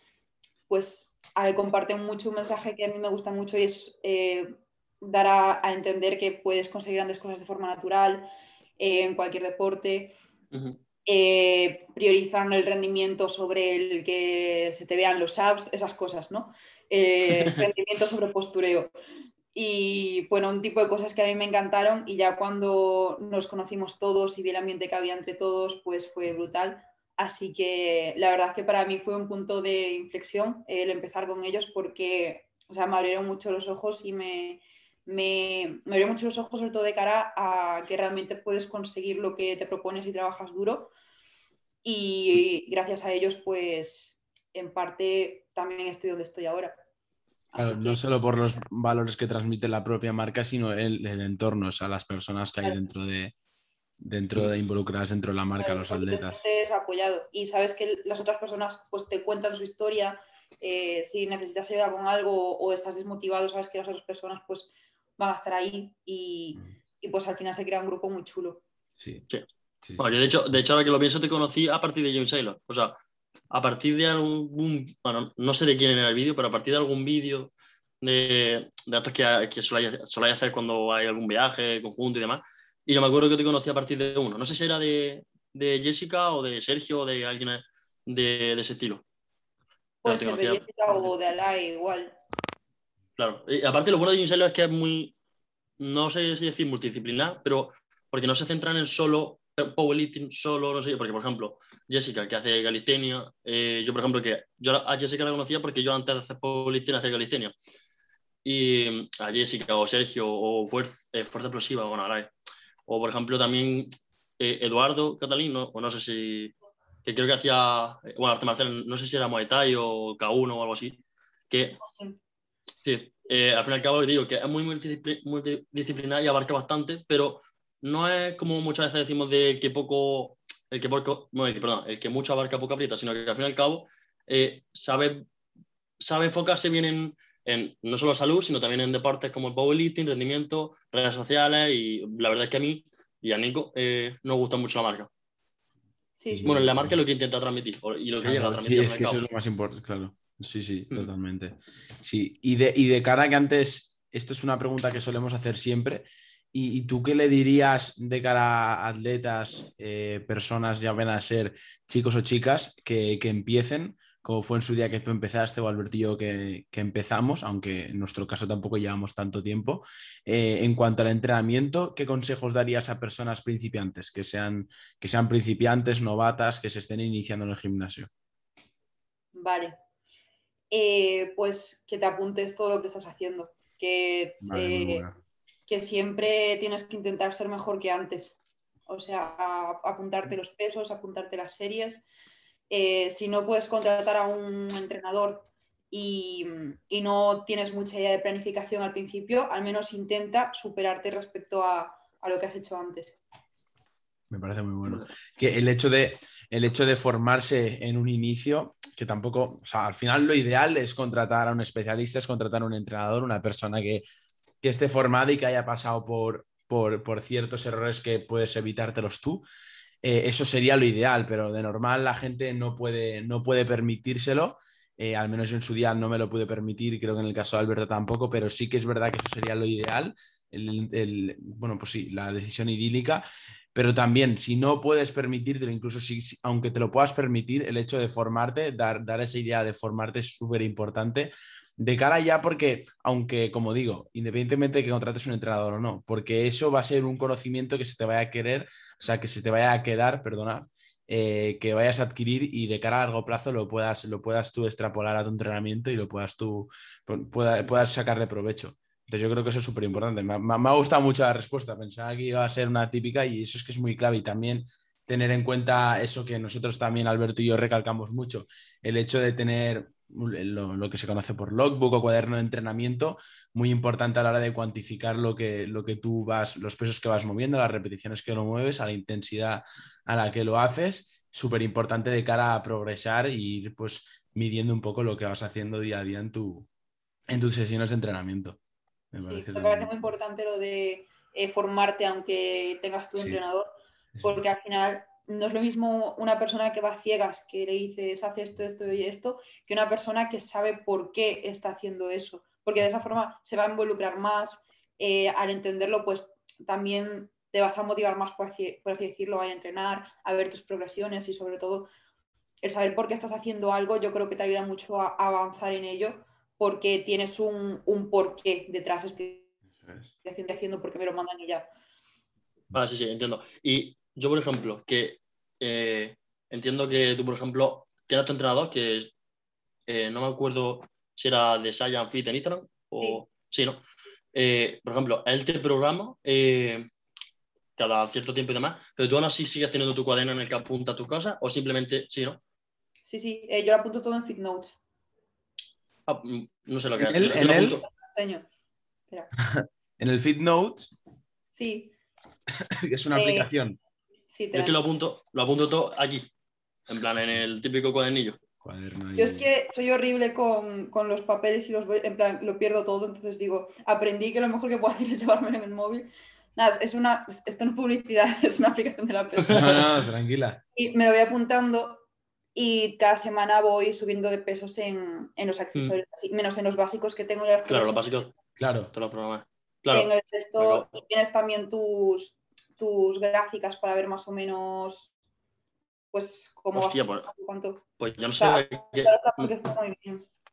pues, comparten mucho un mensaje que a mí me gusta mucho y es eh, dar a, a, entender que puedes conseguir grandes cosas de forma natural eh, en cualquier deporte. Uh -huh. eh, priorizan el rendimiento sobre el que se te vean los abs, esas cosas, ¿no? Eh, *laughs* rendimiento sobre postureo. Y bueno, un tipo de cosas que a mí me encantaron y ya cuando nos conocimos todos y vi el ambiente que había entre todos, pues fue brutal. Así que la verdad que para mí fue un punto de inflexión el empezar con ellos porque, o sea, me abrieron mucho los ojos y me, me, me abrió mucho los ojos, sobre todo de cara a que realmente puedes conseguir lo que te propones y trabajas duro. Y gracias a ellos, pues en parte también estoy donde estoy ahora. Claro, no solo por los valores que transmite la propia marca, sino el, el entorno, o sea, las personas que hay claro. dentro de dentro de involucradas dentro de la marca, claro, los atletas. Te apoyado y sabes que las otras personas pues te cuentan su historia, eh, si necesitas ayuda con algo o estás desmotivado, sabes que las otras personas pues van a estar ahí y, y pues al final se crea un grupo muy chulo. Sí. sí. sí bueno, yo de hecho, de hecho, ahora que lo pienso, te conocí a partir de James Saylor. O sea, a partir de algún, bueno, no sé de quién era el vídeo, pero a partir de algún vídeo de, de datos que, que soléis hacer cuando hay algún viaje conjunto y demás. Y yo me acuerdo que te conocí a partir de uno. No sé si era de, de Jessica o de Sergio o de alguien de, de ese estilo. Puede ser de Jessica o de Alay, igual. Claro. Y aparte, lo bueno de Jim es que es muy, no sé si decir multidisciplinar, pero porque no se centran en solo powerlifting, solo, no sé, porque por ejemplo, Jessica, que hace calistenia, eh, yo por ejemplo, que yo a Jessica la conocía porque yo antes de hacer powerlifting hacía calistenia. Y a Jessica o Sergio o Fuerza, eh, fuerza Explosiva, bueno, o por ejemplo también eh, Eduardo Catalín, o no sé si, que creo que hacía, eh, bueno, arte marcial, no sé si era Muay Thai o K1 o algo así, que, sí, eh, al fin y al cabo digo que es muy multidisciplinar y abarca bastante, pero no es como muchas veces decimos de que poco, el que, poco, perdón, el que mucho abarca poco aprieta, sino que al fin y al cabo sabe, sabe enfocarse bien en, en, no solo salud, sino también en deportes como el powerlifting, rendimiento, redes sociales y la verdad es que a mí y a Nico eh, nos gusta mucho la marca. Sí, Bueno, la marca es lo que intenta transmitir y lo que llega a transmitir. Sí, es que eso es lo más importante, claro. Sí, sí, mm. totalmente. Sí, y de, y de cara que antes, esto es una pregunta que solemos hacer siempre. ¿Y, tú qué le dirías de cara a atletas, eh, personas ya ven a ser chicos o chicas que, que empiecen como fue en su día que tú empezaste o Albertillo que, que empezamos, aunque en nuestro caso tampoco llevamos tanto tiempo. Eh, en cuanto al entrenamiento, ¿qué consejos darías a personas principiantes, que sean, que sean principiantes, novatas, que se estén iniciando en el gimnasio? Vale. Eh, pues que te apuntes todo lo que estás haciendo, que, eh, que siempre tienes que intentar ser mejor que antes. O sea, apuntarte los pesos, apuntarte las series eh, si no puedes contratar a un entrenador y, no tienes mucha idea de planificación al principio, al menos intenta superarte respecto a, lo que has hecho antes. Me parece muy bueno. Que el hecho de, el hecho de formarse en un inicio, que tampoco, o sea, al final lo ideal es contratar a un especialista, es contratar a un entrenador, una persona que, esté formada y que haya pasado por, por, por, ciertos errores que puedes evitártelos tú. Eh, eso sería lo ideal, pero de normal la gente no puede, no puede permitírselo. Eh, al menos en su día no me lo pude permitir, creo que en el caso de Alberto tampoco, pero sí que es verdad que eso sería lo ideal. bueno, pues sí, la decisión idílica, pero también si no puedes permitírtelo, incluso si, aunque te lo puedas permitir, el hecho de formarte, dar, dar esa idea de formarte es súper importante de cara ya porque, aunque como digo, independientemente de que contrates un entrenador o no, porque eso va a ser un conocimiento que se te vaya a querer, o sea, que se te vaya a quedar, perdona, eh, que vayas a adquirir y de cara a largo plazo lo puedas, lo puedas tú extrapolar a tu entrenamiento y lo puedas tú, puedas sacarle provecho. Entonces yo creo que eso es súper importante. Me, me, ha gustado mucho la respuesta, pensaba que iba a ser una típica y eso es que es muy clave y también tener en cuenta eso que nosotros también, Alberto y yo, recalcamos mucho, el hecho de tener lo, que se conoce por logbook o cuaderno de entrenamiento, muy importante a la hora de cuantificar lo que, lo que tú vas, los pesos que vas moviendo, las repeticiones que lo mueves, a la intensidad a la que lo haces, súper importante de cara a progresar y ir pues midiendo un poco lo que vas haciendo día a día en, tu, en tus sesiones de entrenamiento. Me, parece, me parece, muy importante lo de eh, formarte aunque tengas tu entrenador, porque al final no es lo mismo una persona que va ciegas, que le dices, hace esto, esto y esto, que una persona que sabe por qué está haciendo eso. Porque de esa forma se va a involucrar más. Eh, al entenderlo, pues también te vas a motivar más, por así, decirlo, a entrenar, a ver tus progresiones y sobre todo el saber por qué estás haciendo algo, yo creo que te ayuda mucho a, avanzar en ello porque tienes un, un porqué detrás. Estoy haciendo, haciendo porque me lo mandan y ya. Vale, sí, sí, entiendo. Y yo, por ejemplo, que eh, entiendo que tú, por ejemplo, tienes tu entrenador que eh, no me acuerdo si era de Science Fit en Instagram o sí, ¿no? Eh, por ejemplo, él te programa cada cierto tiempo y demás, pero tú aún así sigues teniendo tu cuaderno en el que apunta tus cosas o simplemente sí, ¿no? Sí, sí, yo lo apunto todo en Fit Notes. Ah, mm, no sé lo que ¿En el, *laughs* en, el... en el Fit Notes. Sí. *laughs* es una aplicación. Sí, Yo es que lo apunto, lo apunto todo aquí, en plan, en el típico cuadernillo. Yo es que soy horrible con, los papeles y los en plan, lo pierdo todo, entonces digo, aprendí que lo mejor que puedo hacer es llevármelo en el móvil. Nada, es una, esto no es publicidad, *laughs* es una aplicación de la *laughs* persona. No, no, tranquila. Y me lo voy apuntando y cada semana voy subiendo de pesos en, los accesorios, mm. menos en los básicos que tengo. Ya claro, los básicos. Claro. Te lo Claro. En el texto tienes también tus, tus gráficas para ver más o menos, pues, cómo Hostia, pues, pues yo no sé.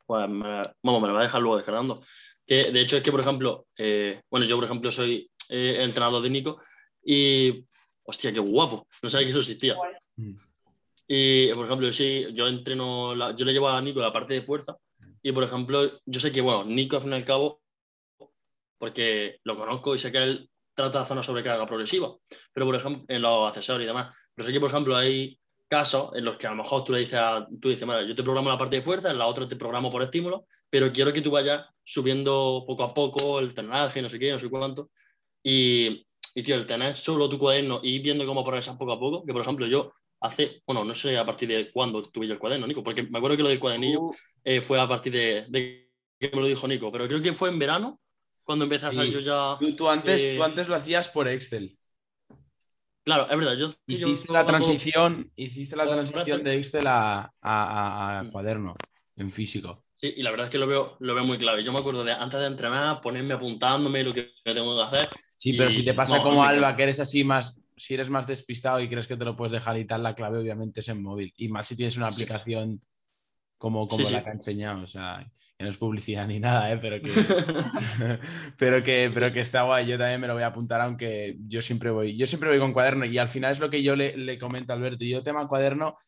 Pues me, vamos, me lo va a dejar luego descargando. Que de hecho es que, por ejemplo, eh, bueno, yo, por ejemplo, soy eh, entrenador de Nico y, hostia, qué guapo. No sabía que eso existía. Mm. Y, por ejemplo, sí, yo entreno, yo le llevo a Nico la parte de fuerza y, por ejemplo, yo sé que, bueno, Nico, al fin y al cabo, porque lo conozco y sé que él trata una sobrecarga progresiva. Pero, por ejemplo, en los accesorios y demás. Pero sé que, por ejemplo, hay casos en los que a lo mejor tú le dices, a, tú dices, mira, yo te programo la parte de fuerza, en la otra te programo por estímulo, pero quiero que tú vayas subiendo poco a poco el tenaje, no sé qué, no sé cuánto. Y, y tío, el tener solo tu cuaderno y viendo cómo progresas poco a poco, que por ejemplo yo hace, bueno, no sé a partir de cuándo tuve yo el cuaderno, Nico, porque me acuerdo que lo del cuadernillo Uh. eh, fue a partir de, de que me lo dijo Nico, pero creo que fue en verano cuando empecé a Sí. yo ya... Tú, tú antes, Eh, tú antes lo hacías por Excel. Claro, es verdad, yo... yo Hiciste la transición, hiciste la transición de Excel a, a- a- a Mm. cuaderno en físico. Sí, y la verdad es que lo veo, lo veo muy clave. Yo me acuerdo de antes de entrenar, ponerme apuntándome lo que tengo que hacer. Sí, pero Y- si te pasa no, como Alba, que eres así más, si eres más despistado y crees que te lo puedes dejar y tal, la clave obviamente es en móvil. Y más si tienes una Sí. aplicación como, como Sí, la sí. que ha enseñado. O sea, que no es publicidad ni nada, ¿eh? pero, que, *laughs* *laughs* pero, que, pero que está guay. Yo también me lo voy a apuntar, aunque yo siempre voy, yo siempre voy con cuaderno. Y al final es lo que yo le, le comento a Alberto. Yo tema cuaderno,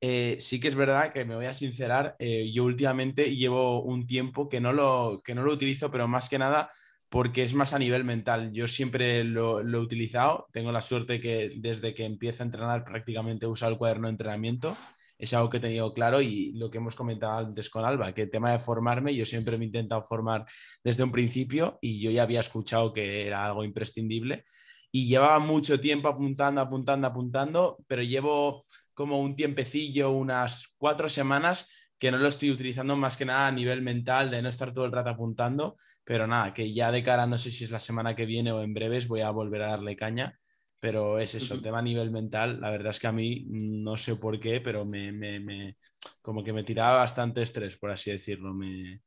eh, sí que es verdad que me voy a sincerar, eh, yo últimamente llevo un tiempo que no, lo, que no lo utilizo, pero más que nada porque es más a nivel mental. Yo siempre lo, lo he utilizado, tengo la suerte que desde que empiezo a entrenar prácticamente he usado el cuaderno de entrenamiento, es algo que he tenido claro y lo que hemos comentado antes con Alba, que el tema de formarme, yo siempre me he intentado formar desde un principio y yo ya había escuchado que era algo imprescindible. Y llevaba mucho tiempo apuntando, apuntando, apuntando, pero llevo como un tiempecillo, unas cuatro semanas que no lo estoy utilizando más que nada a nivel mental, de no estar todo el rato apuntando, pero nada, que ya de cara, no sé si es la semana que viene o en breves, voy a volver a darle caña, pero es eso, el tema a nivel mental, la verdad es que a mí no sé por qué, pero me, me, me- como que me tiraba bastante estrés, por así decirlo. Me,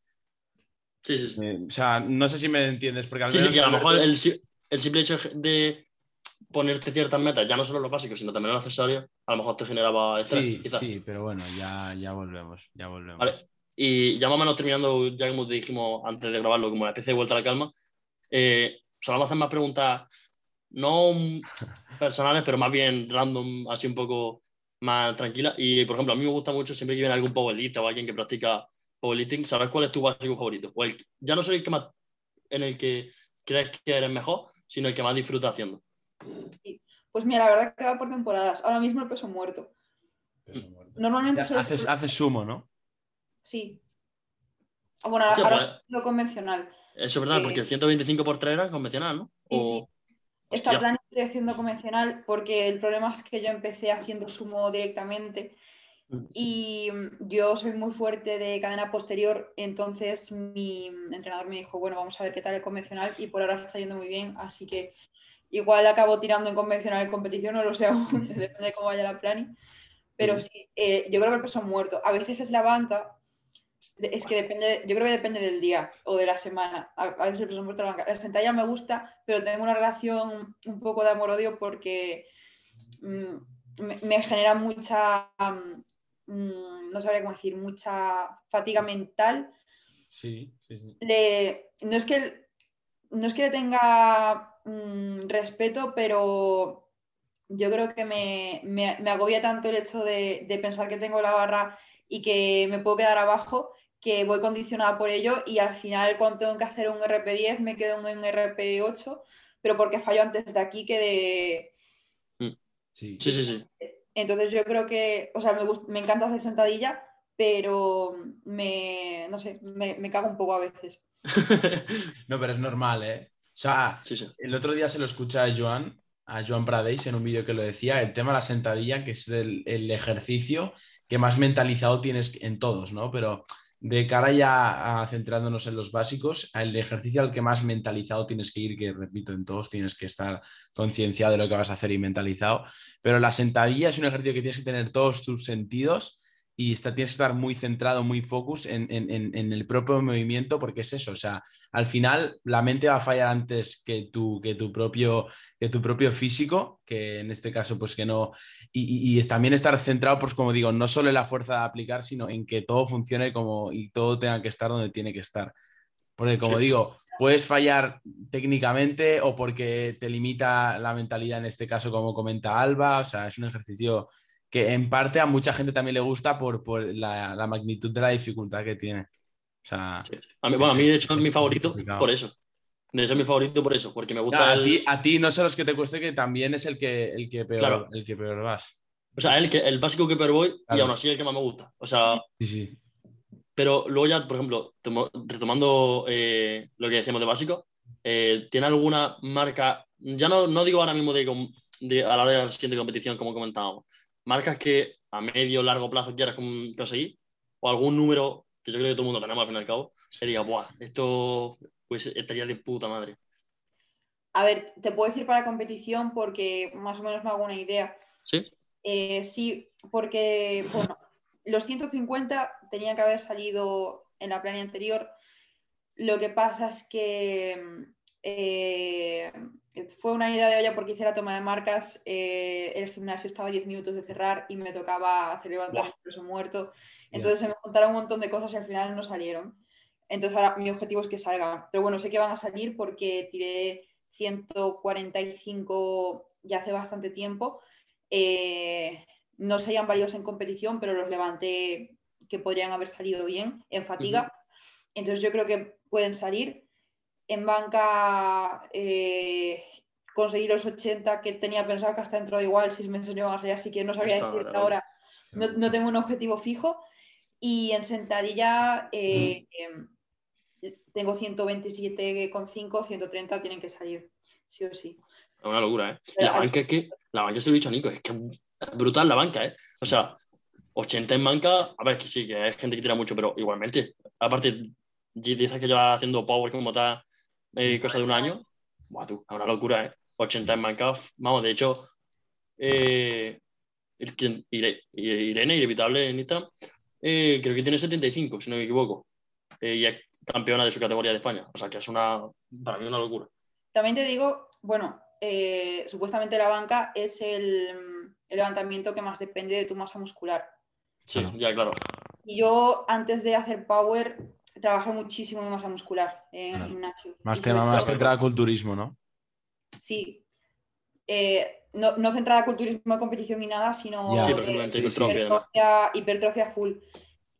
Sí, sí, sí. me- o sea, no sé si me entiendes, porque al Sí, sí, menos que a lo mejor el, si- el simple hecho de ponerte ciertas metas, ya no solo los básicos, sino también los accesorios, a lo mejor te generaba estrés. Sí, quizás. sí, pero bueno, ya, ya volvemos, ya volvemos. Vale. Y ya más o menos terminando, ya como te dijimos antes de grabarlo, como una especie de vuelta a la calma, eh, solemos hacer más preguntas, no personales, pero más bien random, así un poco más tranquila. Y, por ejemplo, a mí me gusta mucho siempre que viene algún powerlifter o alguien que practica powerlifting, ¿sabes cuál es tu básico favorito? O el, ya no soy el que más, en el que crees que eres mejor, sino el que más disfrutas haciendo. Pues mira, la verdad que va por temporadas. Ahora mismo el peso muerto. Normalmente Ya suelo Haces, haces sumo, ¿no? Sí. Ah, Bueno, ahora pues- ahora lo convencional. Eso es verdad, Eh, porque el 125 por 3 era convencional, ¿no? Sí, O- Esta Hostia. plan estoy haciendo convencional porque el problema es que yo empecé haciendo sumo directamente y mm, yo soy muy fuerte de cadena posterior, entonces mi entrenador me dijo, bueno, vamos a ver qué tal el convencional y por ahora está yendo muy bien, así que igual acabo tirando en convencional en competición, no lo sé aún, *laughs* depende de cómo vaya la plan. Pero Mm. sí, eh, yo creo que el peso muerto. A veces es la banca, es que depende, yo creo que depende del día o de la semana. A, a veces el la. La sentalla me gusta, pero tengo una relación un poco de amor-odio porque mm, me, me genera mucha, mm, no sabría cómo decir, mucha fatiga mental. Sí, sí, sí. Le- no, es que, no es que le tenga mm, respeto, pero yo creo que me, me- me agobia tanto el hecho de, de pensar que tengo la barra y que me puedo quedar abajo, que voy condicionada por ello y al final cuando tengo que hacer un RP10 me quedo en un RP8, pero porque fallo antes de aquí que de... Sí. Sí, sí, sí. Entonces yo creo que, o sea, me, gust- me encanta hacer sentadilla, pero me, no sé, me, me cago un poco a veces. *laughs* No, pero es normal, ¿eh? O sea, sí, sí. el otro día se lo escuché a Joan, a Joan Pradeis en un vídeo que lo decía, el tema de la sentadilla, que es el, el ejercicio que más mentalizado tienes en todos, ¿no? Pero de cara ya a centrándonos en los básicos, el ejercicio al que más mentalizado tienes que ir, que repito, en todos tienes que estar concienciado de lo que vas a hacer y mentalizado, pero la sentadilla es un ejercicio que tienes que tener todos tus sentidos y está, tienes que estar muy centrado, muy focus en, en, en, el propio movimiento, porque es eso, o sea, al final la mente va a fallar antes que tu, que tu, propio, que tu propio físico, que en este caso pues que no, y, y, y también estar centrado, pues como digo, no solo en la fuerza de aplicar, sino en que todo funcione como y todo tenga que estar donde tiene que estar. Porque como sí. digo, puedes fallar técnicamente o porque te limita la mentalidad, en este caso como comenta Alba, o sea, es un ejercicio que en parte a mucha gente también le gusta por, por la, la, magnitud de la dificultad que tiene. O sea, sí. a mí, bueno, a mí de hecho es mi favorito complicado. por eso. De hecho, es mi favorito por eso, porque me gusta. A, el- ti, a ti no solo es que te cueste, que también es el que, el que, peor, Claro. el que peor vas. O sea, el, que, el básico que peor voy y Claro. aún así el que más me gusta. O sea, Sí, sí. pero luego ya, por ejemplo, tomo- retomando eh, lo que decíamos de básico, eh, ¿tiene alguna marca, ya no, no digo ahora mismo de, de- a la hora de la siguiente competición, como comentábamos, marcas que a medio o largo plazo quieras con- conseguir? ¿O algún número que yo creo que todo el mundo tenemos al fin y al cabo, diga, Buah, esto pues, estaría de puta madre? A ver, te puedo decir para competición porque más o menos me hago una idea. ¿Sí? Eh, sí, porque, bueno, los 150 tenían que haber salido en la planilla anterior. Lo que pasa es que eh, fue una idea de olla porque hice la toma de marcas. eh, el gimnasio estaba a 10 minutos de cerrar y me tocaba hacer levantar Buah. peso muerto. Entonces se me juntaron un montón de cosas y al final no salieron. Entonces ahora mi objetivo es que salgan. Pero bueno, sé que van a salir porque tiré 145 ya hace bastante tiempo. Eh, no serían válidos en competición, pero los levanté que podrían haber salido bien en fatiga. Entonces yo creo que pueden salir. En banca eh, conseguí los 80 que tenía pensado que hasta dentro de igual seis meses no iban a salir, así que no sabía Está, vale. ahora. No, no tengo un objetivo fijo. Y en sentadilla eh, em, tengo 127,5, 130 tienen que salir, sí o sí. Es una locura, ¿eh? Y la banca es que, la banca se lo he dicho a Nico, es que es brutal la banca, ¿eh? O sea, 80 en banca, a ver, que sí, que hay gente que tira mucho, pero igualmente, aparte, di- dices que lleva haciendo power como tal, eh, cosa de un año, buah, tú, una locura, ¿eh? 80 en f- vamos, de hecho, eh, el Irene, Inevitable en Instagram, eh, creo que tiene 75, si no me equivoco, eh, y es campeona de su categoría de España, o sea, que es una, para mí una locura. También te digo, bueno, eh, supuestamente la banca es el, el levantamiento que más depende de tu masa muscular. Sí, ya, claro. Y yo antes de hacer power trabajé muchísimo en masa muscular en el gimnasio. Más tema, más centrado a culturismo, ¿no? Sí. Eh, no, no centrada en culturismo de competición ni nada, sino. Sí, eh, sí, hipertrofia full.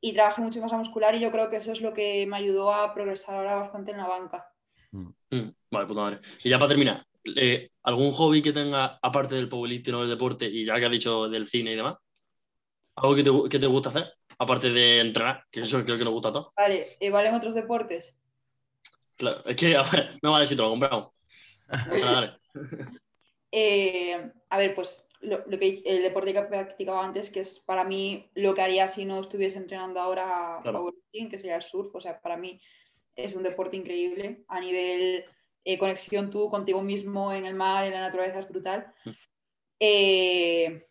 Y trabajé mucho en masa muscular y yo creo que eso es lo que me ayudó a progresar ahora bastante en la banca. Mm, vale, puta madre. Y ya para terminar, eh, ¿algún hobby que tenga, aparte del powerlifting o del deporte, y ya que has dicho del cine y demás? ¿Algo que te, que te gusta hacer? Aparte de entrenar, que eso creo que nos gusta a todos. Vale, eh, ¿valen otros deportes? Claro, es que, *laughs* a ver, me vale si te lo compramos. *laughs* Dale. Eh, a ver, pues lo, lo que el deporte que practicaba antes, que es para mí lo que haría si no estuviese entrenando ahora Claro. powerlifting, que sería el surf. O sea, para mí es un deporte increíble a nivel eh, conexión tú contigo mismo en el mar, en la naturaleza, es brutal. Mm. Eh,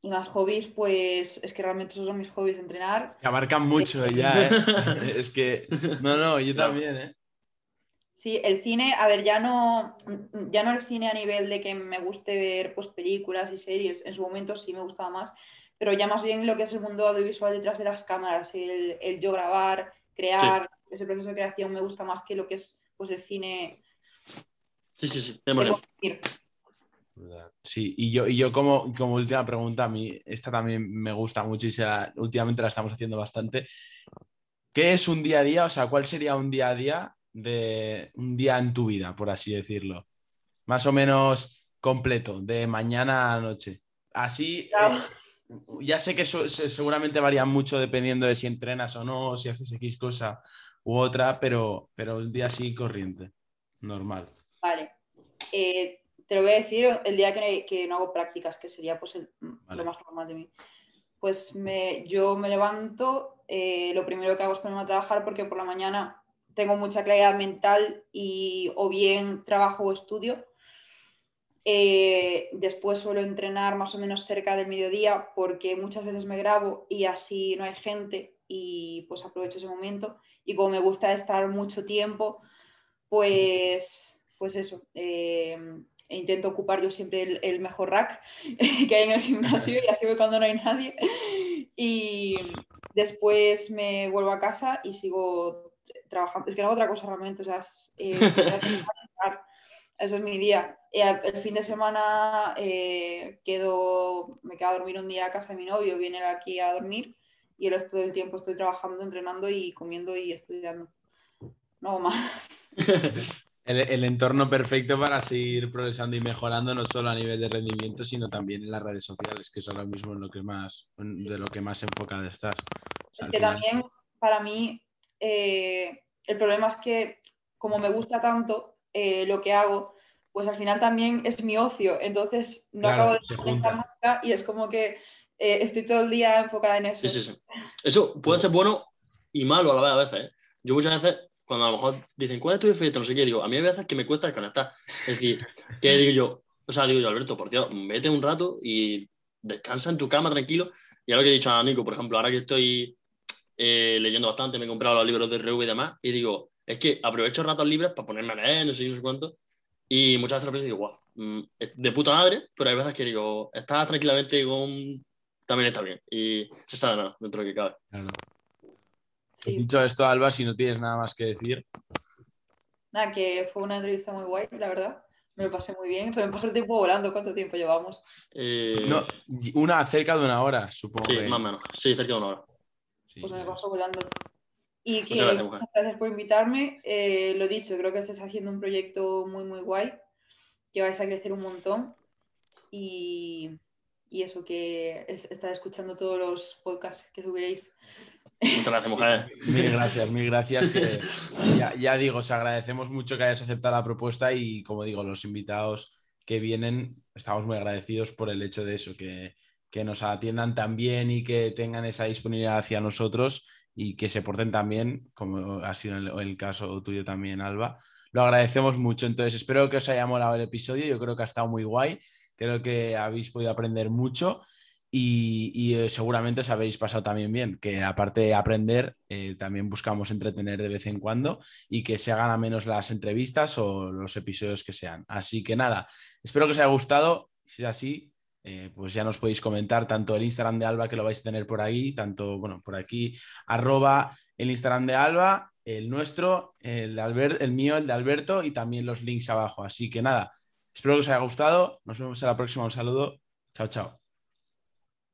y más hobbies, pues es que realmente esos son mis hobbies, entrenar. Que abarcan mucho ya, ¿eh? *laughs* es que. No, no, yo Claro. también, ¿eh? Sí, el cine, a ver, ya no, ya no el cine a nivel de que me guste ver pues, películas y series, en su momento sí me gustaba más, pero ya más bien lo que es el mundo audiovisual detrás de las cámaras, el, el yo grabar, crear, ese proceso de creación me gusta más que lo que es pues, el cine Sí, sí, sí, de 100%. consumir. Sí, y yo, y yo como, como última pregunta, a mí esta también me gusta mucho y se la- últimamente la estamos haciendo bastante. ¿Qué es un día a día? O sea, ¿cuál sería un día a día de un día en tu vida, por así decirlo? Más o menos completo, de mañana a noche. Así, Claro. eh, ya sé que seguramente varía mucho dependiendo de si entrenas o no, si haces X cosa u otra, pero, pero un día así corriente, normal. Vale. Eh, te lo voy a decir el día que, que no hago prácticas, que sería pues el- Vale. lo más normal de mí. Pues me, yo me levanto, eh, lo primero que hago es ponerme a trabajar porque por la mañana tengo mucha claridad mental y o bien trabajo o estudio. Eh, después suelo entrenar más o menos cerca del mediodía porque muchas veces me grabo y así no hay gente y pues aprovecho ese momento. Y como me gusta estar mucho tiempo, pues, pues eso, eh, intento ocupar yo siempre el, el mejor rack *laughs* que hay en el gimnasio y así voy cuando no hay nadie. Y después me vuelvo a casa y sigo tra- trabajando. Es que no hago otra cosa realmente, o sea, es, eh, *laughs* ese es mi día. El fin de semana eh, quedo, me quedo a dormir un día a casa de mi novio, viene aquí a dormir y el resto del tiempo estoy trabajando, entrenando y comiendo y estudiando. No más. *laughs* el, entorno perfecto para seguir progresando y mejorando, no solo a nivel de rendimiento, sino también en las redes sociales, que es ahora mismo lo que más, de lo que más enfocada estás. es que también, para mí, eh, el problema es que, como me gusta tanto eh, lo que hago, pues al final también es mi ocio, entonces no acabo de nunca y es como que eh, estoy todo el día enfocada en eso. Sí, sí, sí. Eso puede ser bueno y malo a la vez a veces. Yo muchas veces cuando a lo mejor dicen, ¿cuál es tu defecto? No sé qué, digo, a mí hay veces que me cuesta desconectar. Es decir, que digo yo, o sea, digo yo, Alberto, por Dios, vete un rato y descansa en tu cama tranquilo. Y ahora que he dicho a Nico, por ejemplo, ahora que estoy eh, leyendo bastante, me he comprado los libros de RV y demás, y digo, es que aprovecho ratos libres para ponerme a leer, no sé, no sé cuánto. Y muchas veces y digo, guau, mm, de puta madre, pero hay veces que digo, estás tranquilamente con. También está bien. Y se sabe nada dentro de que cabe. Claro. Dicho esto, Alba, si no tienes nada más que decir. Nada, que fue una entrevista muy guay, la verdad. Me lo pasé muy bien. Se me pasó el tiempo volando. ¿Cuánto tiempo llevamos? Eh, no, una cerca de una hora, supongo. Sí, más o menos. Sí, cerca de una hora. pues me pasó volando. Y que muchas gracias, por invitarme. Eh, lo dicho, creo que estás haciendo un proyecto muy, muy guay. Que vais a crecer un montón. Y, y eso, que es, estar escuchando todos los podcasts que subiréis. Muchas gracias, mujer. Mil gracias, mil gracias. Que ya, digo, os agradecemos mucho que hayas aceptado la propuesta y, como digo, los invitados que vienen, estamos muy agradecidos por el hecho de eso, que, nos atiendan tan bien y que tengan esa disponibilidad hacia nosotros y que se porten también, como ha sido el, el caso tuyo también, Alba. Lo agradecemos mucho. Entonces, espero que os haya molado el episodio. Yo creo que ha estado muy guay. Creo que habéis podido aprender mucho y, eh, seguramente os habéis pasado también bien, que aparte de aprender, eh, también buscamos entretener de vez en cuando y que se hagan a menos las entrevistas o los episodios que sean. Así que nada, espero que os haya gustado. Si es así, eh, pues ya nos podéis comentar tanto el Instagram de Alba, que lo vais a tener por ahí, tanto, bueno, por aquí, arroba el Instagram de Alba, el nuestro, el, de el mío, el de Alberto y también los links abajo. Así que nada, espero que os haya gustado. Nos vemos en la próxima. Un saludo. Chao, chao.